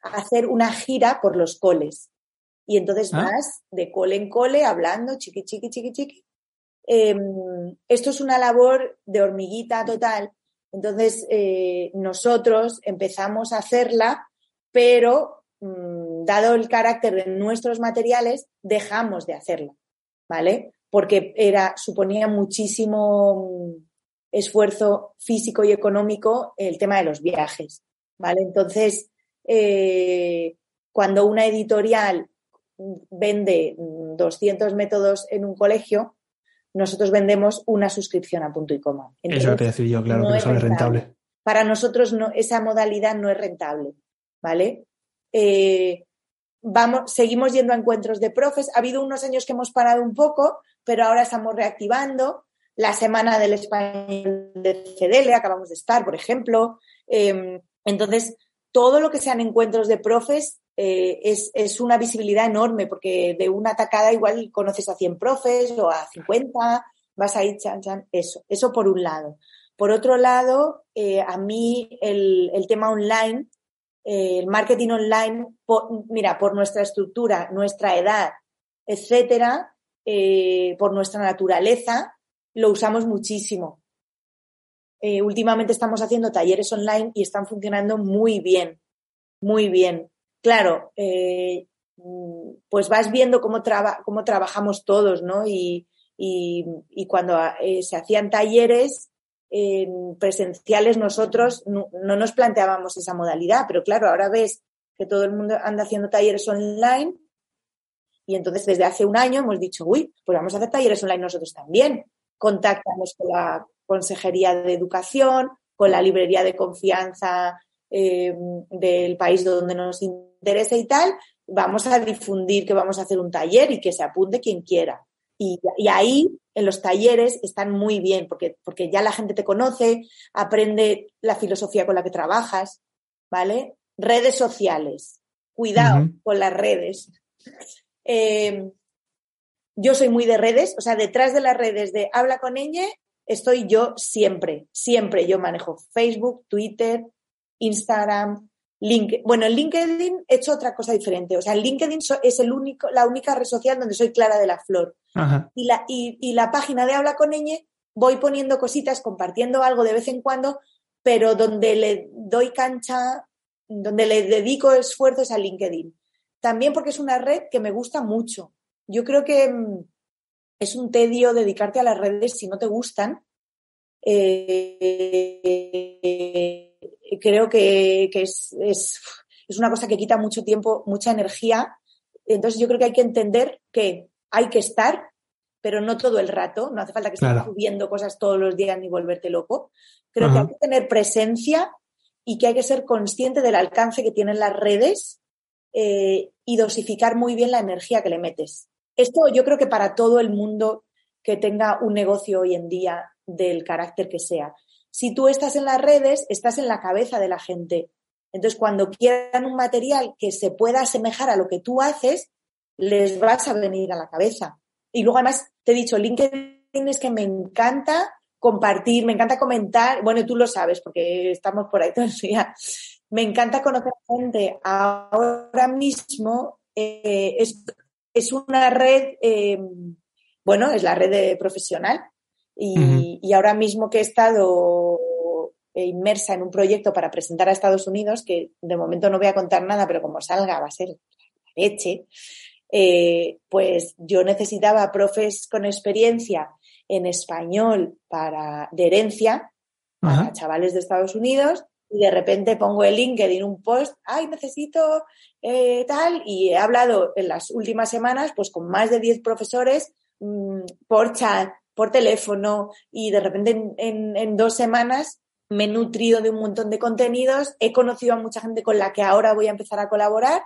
a hacer una gira por los coles. Y entonces ah. vas de cole en cole hablando, chiqui, chiqui, chiqui, chiqui. Em, esto es una labor de hormiguita total. Entonces, eh, nosotros empezamos a hacerla, pero Mm, dado el carácter de nuestros materiales, dejamos de hacerlo, ¿vale? Porque era, suponía muchísimo mm, esfuerzo físico y económico el tema de los viajes, ¿vale? Entonces, eh, cuando una editorial vende 200 métodos en un colegio, nosotros vendemos una suscripción a punto y coma. eso te decía yo, claro, que eso es rentable. Para nosotros no, esa modalidad no es rentable, ¿vale? Eh, vamos, seguimos yendo a encuentros de profes. Ha habido unos años que hemos parado un poco, pero ahora estamos reactivando. La semana del español de CDL acabamos de estar, por ejemplo. Em, entonces, todo lo que sean encuentros de profes eh, es, una visibilidad enorme, porque de una atacada igual conoces a 100 profes o a 50, vas a ir chan, chan, eso, eso por un lado. Por otro lado, eh, a mí el, el, tema online eh, el marketing online, mira, por nuestra estructura, nuestra edad, etcétera, por nuestra naturaleza, lo usamos muchísimo. Últimamente estamos haciendo talleres online y están funcionando muy bien, muy bien. Claro, pues vas viendo cómo, cómo trabajamos todos, ¿no? Y, y cuando se hacían talleres, presenciales nosotros no, nos planteábamos esa modalidad, pero claro, ahora ves que todo el mundo anda haciendo talleres online Y entonces desde hace un año hemos dicho, uy, pues vamos a hacer talleres online nosotros también. Contactamos con la Consejería de Educación, con la librería de confianza eh, del país donde nos y tal. Vamos a difundir que vamos a hacer un taller y que se apunte quien quiera. Y, ahí, en los talleres, están muy bien, porque, porque ya la gente te conoce, aprende la filosofía con la que trabajas, ¿vale? Redes sociales. Cuidado con las redes. Eh, yo soy muy de redes, o sea, detrás de las redes de habla con ella, estoy yo siempre, siempre. Yo manejo Facebook, Twitter, Instagram, LinkedIn. Bueno, en LinkedIn he hecho otra cosa diferente. O sea, LinkedIn es el único, la única red social donde soy Clara de la Flor. Y, la, y, la página de Habla con ella voy poniendo cositas, compartiendo algo de vez en cuando, pero donde le doy cancha, donde le dedico esfuerzos a LinkedIn. También porque es una red que me gusta mucho. Yo creo que mm, es un tedio dedicarte a las redes si no te gustan. Eh, creo que, es, es, una cosa que quita mucho tiempo, mucha energía. Entonces yo creo que hay que entender que hay que estar, pero no todo el rato. No hace falta que estés subiendo cosas todos los días ni volverte loco. Creo que hay que tener presencia y que hay que ser consciente del alcance que tienen las redes eh, y dosificar muy bien la energía que le metes. Esto yo creo que para todo el mundo que tenga un negocio hoy en día del carácter que sea. Si tú estás en las redes, estás en la cabeza de la gente. Entonces, cuando quieran un material que se pueda asemejar a lo que tú haces, les vas a venir a la cabeza. Y luego, además, te he dicho, LinkedIn es que me encanta compartir, me encanta comentar. Bueno, tú lo sabes porque estamos por ahí todo el día. Me encanta conocer gente. Ahora mismo eh, es, es, una red, eh, bueno, es la red de profesional. Y, y, ahora mismo que he estado inmersa en un proyecto para presentar a Estados Unidos, que de momento no voy a contar nada, pero como salga va a ser leche, eh, pues yo necesitaba profes con experiencia en español para, de herencia para chavales de Estados Unidos y de repente pongo el LinkedIn un post, ay, necesito eh, tal, y he hablado en las últimas semanas pues con más de 10 profesores mm, por chat, por teléfono y de repente en, dos semanas me he nutrido de un montón de contenidos, he conocido a mucha gente con la que ahora voy a empezar a colaborar.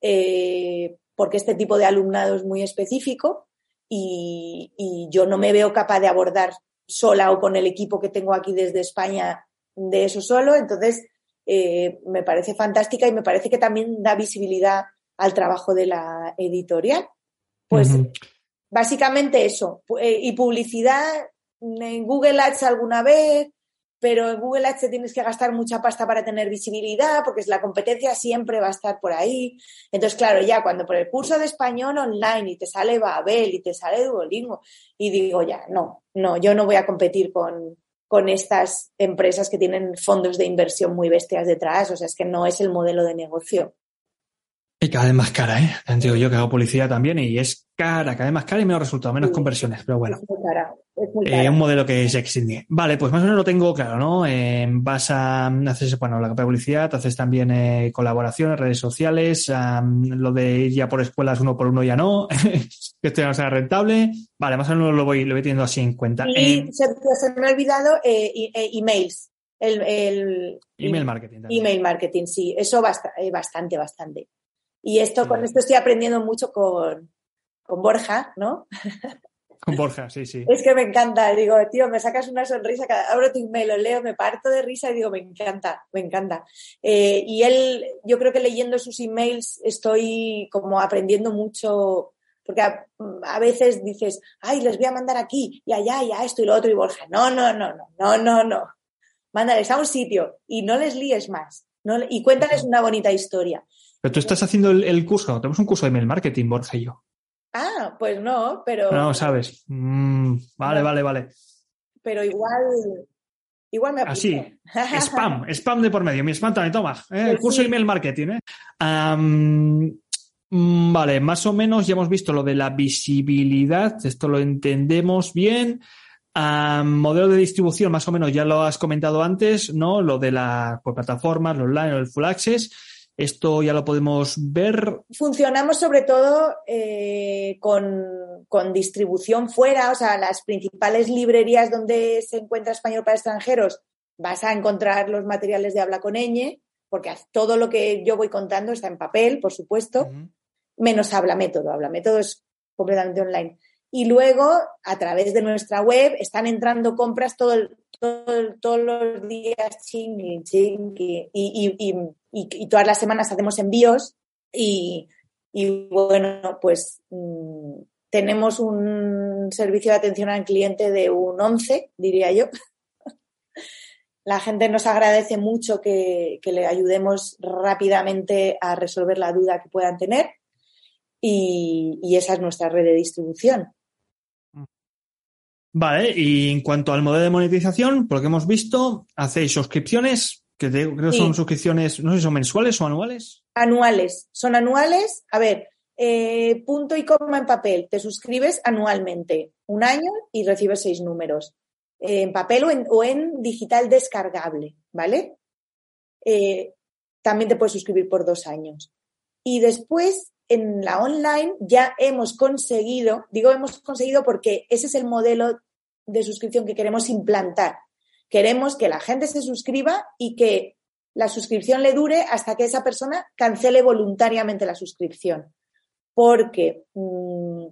Eh, porque este tipo de alumnado es muy específico y, yo no me veo capaz de abordar sola o con el equipo que tengo aquí desde España de eso solo. Entonces, eh, me parece fantástica y me parece que también da visibilidad al trabajo de la editorial. Pues básicamente eso. Eh, y publicidad en Google Ads alguna vez, pero en Google Ads tienes que gastar mucha pasta para tener visibilidad, porque la competencia siempre va a estar por ahí. Entonces, claro, ya cuando por el curso de español online y te sale Babel y te sale Duolingo, y digo, ya, no, no, yo no voy a competir con, con estas empresas que tienen fondos de inversión muy bestias detrás, o sea, es que no es el modelo de negocio. Y cada vez más cara, ¿eh? Digo yo que hago publicidad también y es cara, cada vez más cara y menos resultados, menos conversiones, pero bueno. Es muy cara. Es muy eh, un modelo que se extingue. Vale, pues más o menos lo tengo claro, ¿no? Eh, vas a hacer, bueno, la capa de publicidad, haces también eh, colaboraciones, redes sociales, lo de ir ya por escuelas uno por uno ya no, que esto ya no sea rentable. Vale, más o menos lo voy, lo voy teniendo así en cuenta. Y se, me ha olvidado emails. El, el, email marketing. Email marketing, sí, eso bastante, bastante. Y esto, con esto estoy aprendiendo mucho con, con Borja, ¿no? Con Borja, sí, sí. Es que me encanta. Digo, tío, me sacas una sonrisa, cada, abro tu email, lo leo, me parto de risa y digo, me encanta, me encanta. Eh, y él, yo creo que leyendo sus emails estoy como aprendiendo mucho, porque a, veces dices, ay, les voy a mandar aquí y allá y a esto y lo otro y Borja, no, no, no, no, no, no, no. Mándales a un sitio y no les líes más. y cuéntales una bonita historia. Pero tú estás haciendo el, curso, tenemos un curso de email marketing, Borja y yo. Ah, pues no, pero. No, sabes. Mm, vale, vale, vale. Pero igual. Igual me Así. spam, spam de por medio. Mi spam también, toma. ¿eh? el curso de email marketing. ¿eh? Mm, vale, más o menos ya hemos visto lo de la visibilidad. Esto lo entendemos bien. modelo de distribución, más o menos ya lo has comentado antes, ¿no? Lo de las pues, plataformas, los online, el full access. ¿Esto ya lo podemos ver? Funcionamos sobre todo eh, con, con, distribución fuera, o sea, las principales librerías donde se encuentra español para extranjeros, vas a encontrar los materiales de habla con ñ, porque todo lo que yo voy contando está en papel, por supuesto, menos habla método. Habla método es completamente online. Y luego, a través de nuestra web, están entrando compras todo todos los días, ching, ching, y, y, y, todas las semanas hacemos envíos y, bueno, pues mm, tenemos un servicio de atención al cliente de un 11, diría yo. La gente nos agradece mucho que, que le ayudemos rápidamente a resolver la duda que puedan tener y esa es nuestra red de distribución. Vale, y en cuanto al modelo de monetización, por lo que hemos visto, hacéis suscripciones, que creo que son suscripciones, no sé si son mensuales o anuales. Anuales, son anuales. A ver, eh, punto y coma en papel, te suscribes anualmente, un año y recibes seis números. Eh, en papel o en, o en, digital descargable, ¿vale? Eh, también te puedes suscribir por dos años. Y después en la online ya hemos conseguido, digo hemos conseguido porque ese es el modelo de suscripción que queremos implantar. Queremos que la gente se suscriba y que la suscripción le dure hasta que esa persona cancele voluntariamente la suscripción. Porque mm,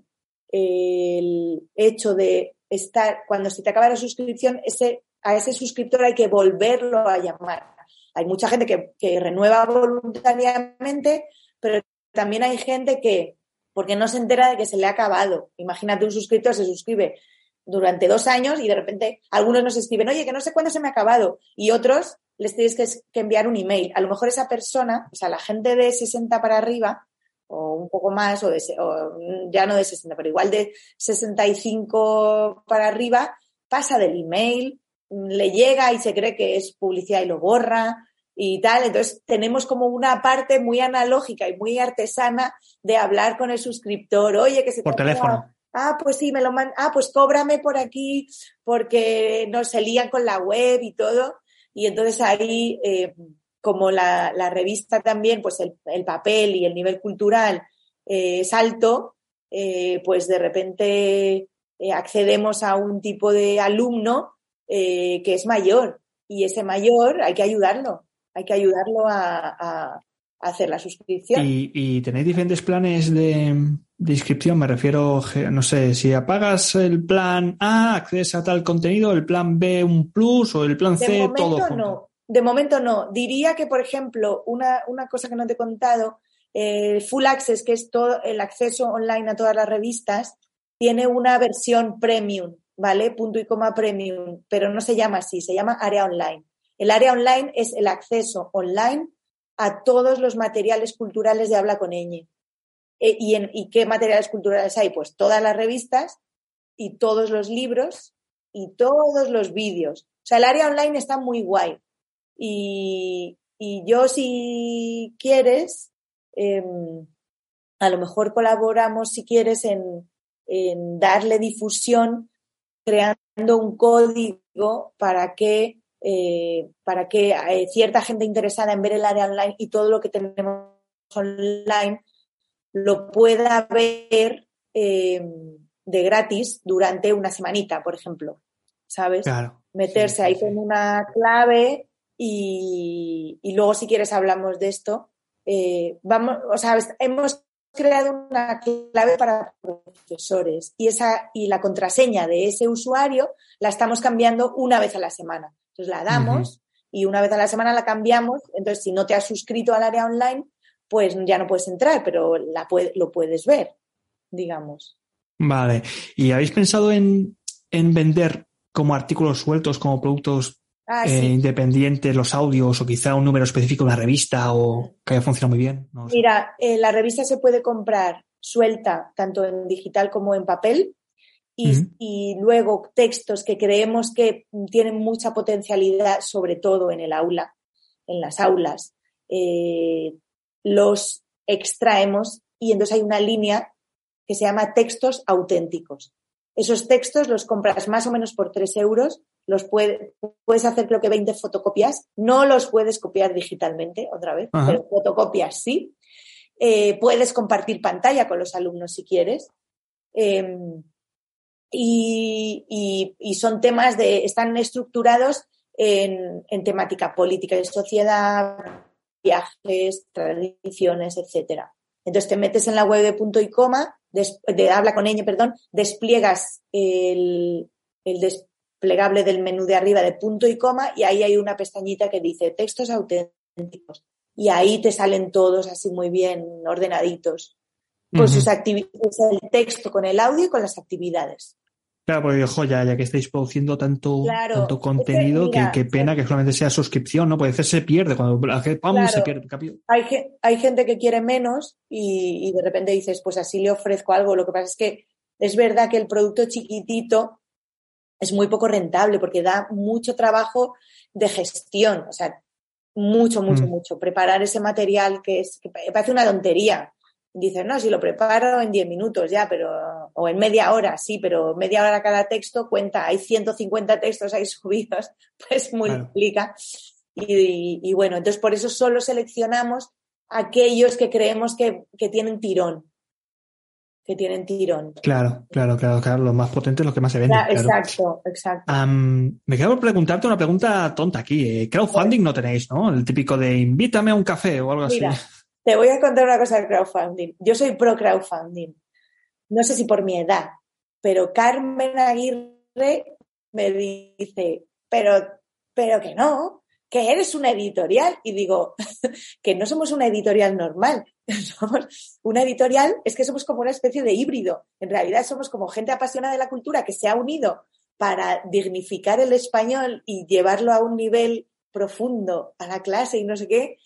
el hecho de estar, cuando se te acaba la suscripción, ese, a ese suscriptor hay que volverlo a llamar. Hay mucha gente que, que renueva voluntariamente, pero también hay gente que, porque no se entera de que se le ha acabado. Imagínate un suscriptor se suscribe durante dos años y de repente algunos nos escriben, oye, que no sé cuándo se me ha acabado. Y otros les tienes que, enviar un email. A lo mejor esa persona, o sea, la gente de 60 para arriba, o un poco más, o, de, o ya no de 60, pero igual de 65 para arriba, pasa del email, le llega y se cree que es publicidad y lo borra, y tal. Entonces tenemos como una parte muy analógica y muy artesana de hablar con el suscriptor. Oye, que se por teléfono. Ah, pues sí, me lo mandan. Ah, pues cóbrame por aquí porque nos se lían con la web y todo. Y entonces ahí, eh, como la, la, revista también, pues el, el, papel y el nivel cultural eh, es alto, eh, pues de repente accedemos a un tipo de alumno que es mayor. Y ese mayor hay que ayudarlo hay que ayudarlo a, hacer la suscripción. ¿Y, tenéis diferentes planes de, inscripción? Me refiero, no sé, si apagas el plan A, accedes a tal contenido, el plan B un plus o el plan C, de momento No. De momento no. Diría que, por ejemplo, una, cosa que no te he contado, el Full Access, que es todo el acceso online a todas las revistas, tiene una versión premium, ¿vale? Punto y coma premium, pero no se llama así, se llama área online. El área online es el acceso online a todos los materiales culturales de habla con ñ. E, ¿Y, en, ¿Y qué materiales culturales hay? Pues todas las revistas y todos los libros y todos los vídeos. O sea, el área online está muy guay. Y, yo, si quieres, em, a lo mejor colaboramos, si quieres, en darle difusión creando un código para que eh, para que eh, cierta gente interesada en ver el área online y todo lo que tenemos online lo pueda ver eh, de gratis durante una semanita, por ejemplo. ¿Sabes? Claro. Meterse ahí con una clave y, y, luego si quieres hablamos de esto. vamos, o sea, hemos creado una clave para profesores y esa y la contraseña de ese usuario la estamos cambiando una vez a la semana. Entonces la damos y una vez a la semana la cambiamos. Entonces, si no te has suscrito al área online, pues ya no puedes entrar, pero la lo puedes ver, digamos. Vale. ¿Y habéis pensado en, vender como artículos sueltos, como productos ah, eh, independientes, los audios o quizá un número específico de la revista o que haya funcionado muy bien? Mira, eh, la revista se puede comprar suelta tanto en digital como en papel y, luego textos que creemos que tienen mucha potencialidad, sobre todo en el aula, en las aulas, eh, los extraemos y entonces hay una línea que se llama textos auténticos. Esos textos los compras más o menos por tres euros los puede, puedes hacer creo que 20 fotocopias, no los puedes copiar digitalmente otra vez, pero fotocopias sí. Eh, puedes compartir pantalla con los alumnos si quieres. Em, y, son temas de, están estructurados en, temática política y sociedad, viajes, tradiciones, etcétera. Entonces te metes en la web de punto y coma, de, habla con ella, perdón, despliegas el, el desplegable del menú de arriba de punto y coma y ahí hay una pestañita que dice textos auténticos. Y ahí te salen todos así muy bien ordenaditos, con sus actividades, el texto, con el audio y con las actividades. Claro, porque joya, ya que estáis produciendo tanto, tanto contenido, que, qué pena que solamente sea suscripción, ¿no? Puede ser se pierde, cuando se pierde. Hay, hay gente que quiere menos y, de repente dices, pues así le ofrezco algo. Lo que pasa es que es verdad que el producto chiquitito es muy poco rentable porque da mucho trabajo de gestión, o sea, mucho, mucho, mm. mucho. Preparar ese material que, es, que parece una tontería, Dices, no, si lo preparo en 10 minutos ya, pero, o en media hora, sí, pero media hora cada texto cuenta, hay 150 textos ahí subidos, pues multiplica. Y, y, bueno, entonces por eso solo seleccionamos aquellos que creemos que, que tienen tirón que tienen tirón. Claro, claro, claro, claro. Los más potentes, los que más se venden. Exacto, exacto. me quiero preguntarte una pregunta tonta aquí. Eh, crowdfunding no tenéis, ¿no? El típico de invítame a un café o algo así. Te voy a contar una cosa de crowdfunding. Yo soy pro crowdfunding. No sé si por mi edad, pero Carmen Aguirre me dice, pero, pero que no, que eres una editorial. Y digo, que no somos una editorial normal. Somos una editorial, es que somos como una especie de híbrido. En realidad somos como gente apasionada de la cultura que se ha unido para dignificar el español y llevarlo a un nivel profundo a la clase y no sé qué.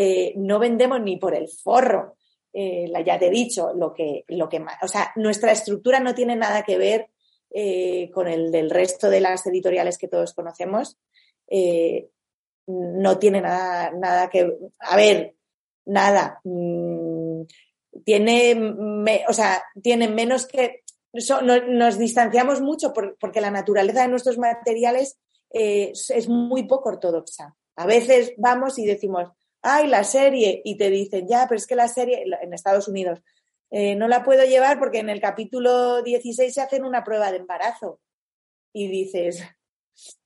Eh, no vendemos ni por el forro. Eh, ya te he dicho, lo que, lo que. O sea, nuestra estructura no tiene nada que ver eh, con el del resto de las editoriales que todos conocemos. no tiene nada, nada que. A ver, nada. Mm, tiene, o sea, tiene menos que. nos distanciamos mucho porque la naturaleza de nuestros materiales es muy poco ortodoxa. A veces vamos y decimos, ay, la serie, y te dicen, ya, pero es que la serie, en Estados Unidos, eh, no la puedo llevar porque en el capítulo 16 se hacen una prueba de embarazo. Y dices,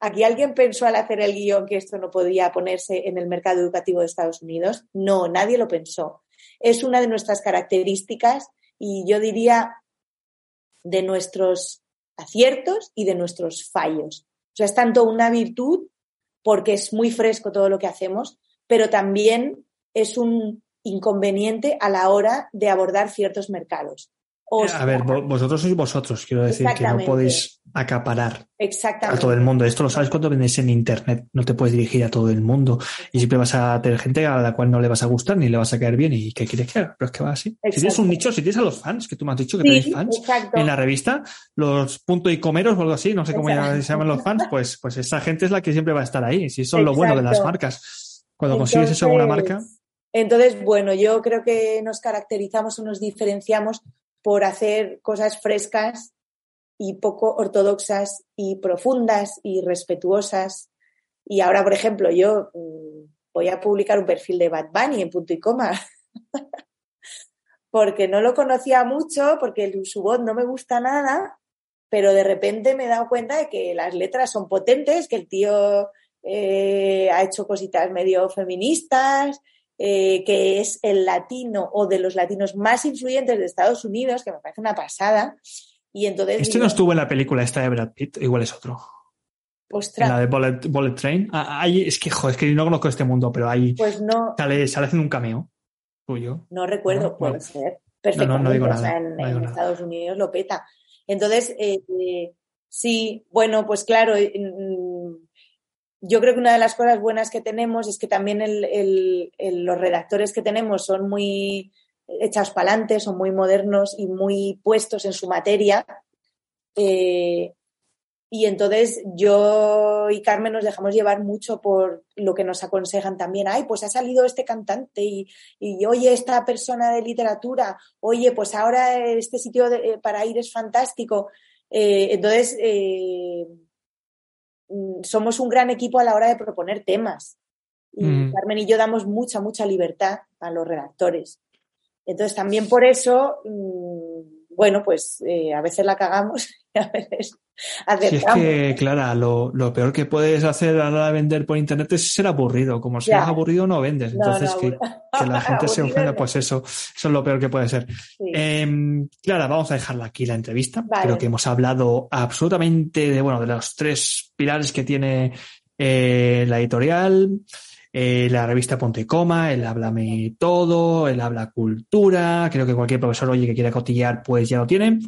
¿aquí alguien pensó al hacer el guion que esto no podía ponerse en el mercado educativo de Estados Unidos? No, nadie lo pensó. Es una de nuestras características y yo diría de nuestros aciertos y de nuestros fallos. O sea, es tanto una virtud porque es muy fresco todo lo que hacemos, pero también es un inconveniente a la hora de abordar ciertos mercados. a ver, vosotros sois vosotros, quiero decir que no podéis acaparar a todo el mundo. Esto lo sabes cuando vendes en Internet, no te puedes dirigir a todo el mundo. Y siempre vas a tener gente a la cual no le vas a gustar ni le vas a caer bien y que quieres que haga, pero es que va así. Si tienes un nicho, si tienes a los fans, que tú me has dicho que tenéis fans en la revista, los punto y comeros o algo así, no sé cómo se llaman los fans, pues, pues esa gente es la que siempre va a estar ahí, si son lo bueno de las marcas cuando consigues eso en una marca. Entonces, bueno, yo creo que nos caracterizamos o nos diferenciamos por hacer cosas frescas y poco ortodoxas y profundas y respetuosas. Y ahora, por ejemplo, yo mm, voy a publicar un perfil de Bad Bunny en punto y coma. porque no lo conocía mucho, porque su voz no me gusta nada, pero de repente me he dado cuenta de que las letras son potentes, que el tío eh, ha hecho cositas medio feministas, eh, que es el latino o de los latinos más influyentes de Estados Unidos, que me parece una pasada. Y entonces. Este no estuvo en la película esta de Brad Pitt, igual es otro. Ostras. En la de Bullet, Train. Ah, es que, joder, es que no conozco este mundo, pero ahí pues no, sale, sale haciendo un cameo tuyo. No recuerdo, puede ser. Perfectamente. No, digo nada, en, Estados Unidos lo peta. Entonces, eh, sí, bueno, pues claro, yo creo que una de las cosas buenas que tenemos es que también los redactores que tenemos son muy echados para adelante, son muy modernos y muy puestos en su materia. Eh, y entonces yo y Carmen nos dejamos llevar mucho por lo que nos aconsejan también. Ay, pues ha salido este cantante y, oye, esta persona de literatura, oye, pues ahora este sitio para ir es fantástico. Eh, entonces, eh, somos un gran equipo a la hora de proponer temas. Y Mm. Carmen y yo damos mucha, mucha libertad a los redactores. Entonces, también por eso, mm, bueno, pues eh, a veces la cagamos a veces Si es que, Clara, lo, lo peor que puedes hacer a la hora de vender por internet es ser aburrido. Como Ya. seas aburrido, no vendes. Entonces, no, que, que la gente se ofenda, pues eso, eso es lo peor que puede ser. Sí. Em, Clara, vamos a dejarla aquí la entrevista. Vale. Creo que hemos hablado absolutamente de, bueno, de los tres pilares que tiene eh, la editorial, eh, la revista Punto y Coma, el Háblame Todo, el Habla Cultura. Creo que cualquier profesor, oye, que quiera cotillear, pues ya lo tiene.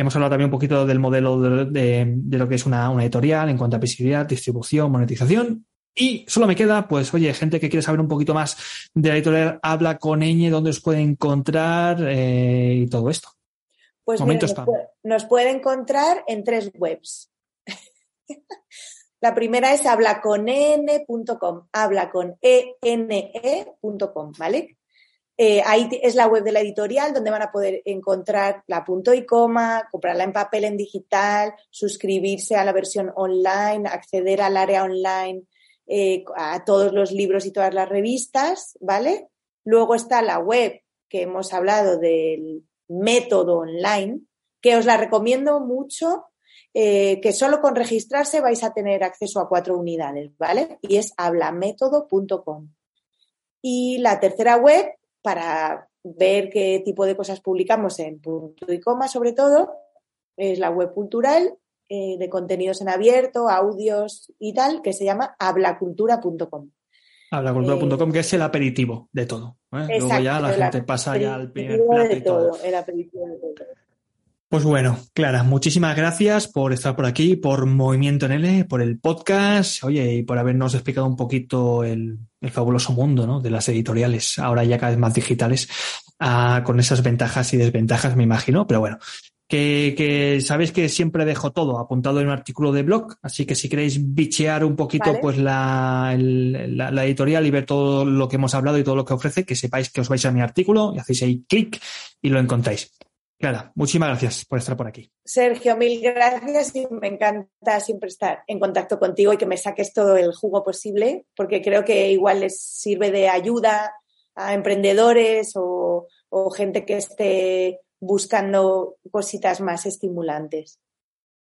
Hemos hablado también un poquito del modelo de, de- de lo que es una, una editorial en cuanto a visibilidad, distribución, monetización. Y solo me queda, pues, oye, gente que quiere saber un poquito más de la editorial Habla con Ñ, dónde os puede encontrar eh, y todo esto. Pues mira, nos, puede, nos puede encontrar en tres webs. La primera es hablaconn.com, habla con e ene.com, ¿vale? Eh, ahí es la web de la editorial donde van a poder encontrar la punto y coma, comprarla en papel, en digital, suscribirse a la versión online, acceder al área online, eh, a todos los libros y todas las revistas, ¿vale? Luego está la web que hemos hablado del método online, que os la recomiendo mucho, eh, que solo con registrarse vais a tener acceso a cuatro unidades, ¿vale? Y es hablamétodo.com. Y la tercera web, para ver qué tipo de cosas publicamos en punto y coma, sobre todo, es la web cultural eh, de contenidos en abierto, audios y tal, que se llama hablacultura.com. Hablacultura.com, que es el aperitivo de todo. ¿eh? Luego ya la gente pasa ya al primer de todo, el aperitivo de todo. Pues bueno, Clara, muchísimas gracias por estar por aquí, por Movimiento en L, por el podcast, oye, y por habernos explicado un poquito el, el fabuloso mundo ¿no? de las editoriales, ahora ya cada vez más digitales, ah, con esas ventajas y desventajas, me imagino, pero bueno. Que, que sabéis que siempre dejo todo apuntado en un artículo de blog, así que si queréis bichear un poquito Vale. pues la, el- la, la editorial y ver todo lo que hemos hablado y todo lo que ofrece, que sepáis que os vais a mi artículo y hacéis ahí clic y lo encontráis. Clara, muchísimas gracias por estar por aquí. Sergio, mil gracias y me encanta siempre estar en contacto contigo y que me saques todo el jugo posible, porque creo que igual les sirve de ayuda a emprendedores o, o gente que esté buscando cositas más estimulantes.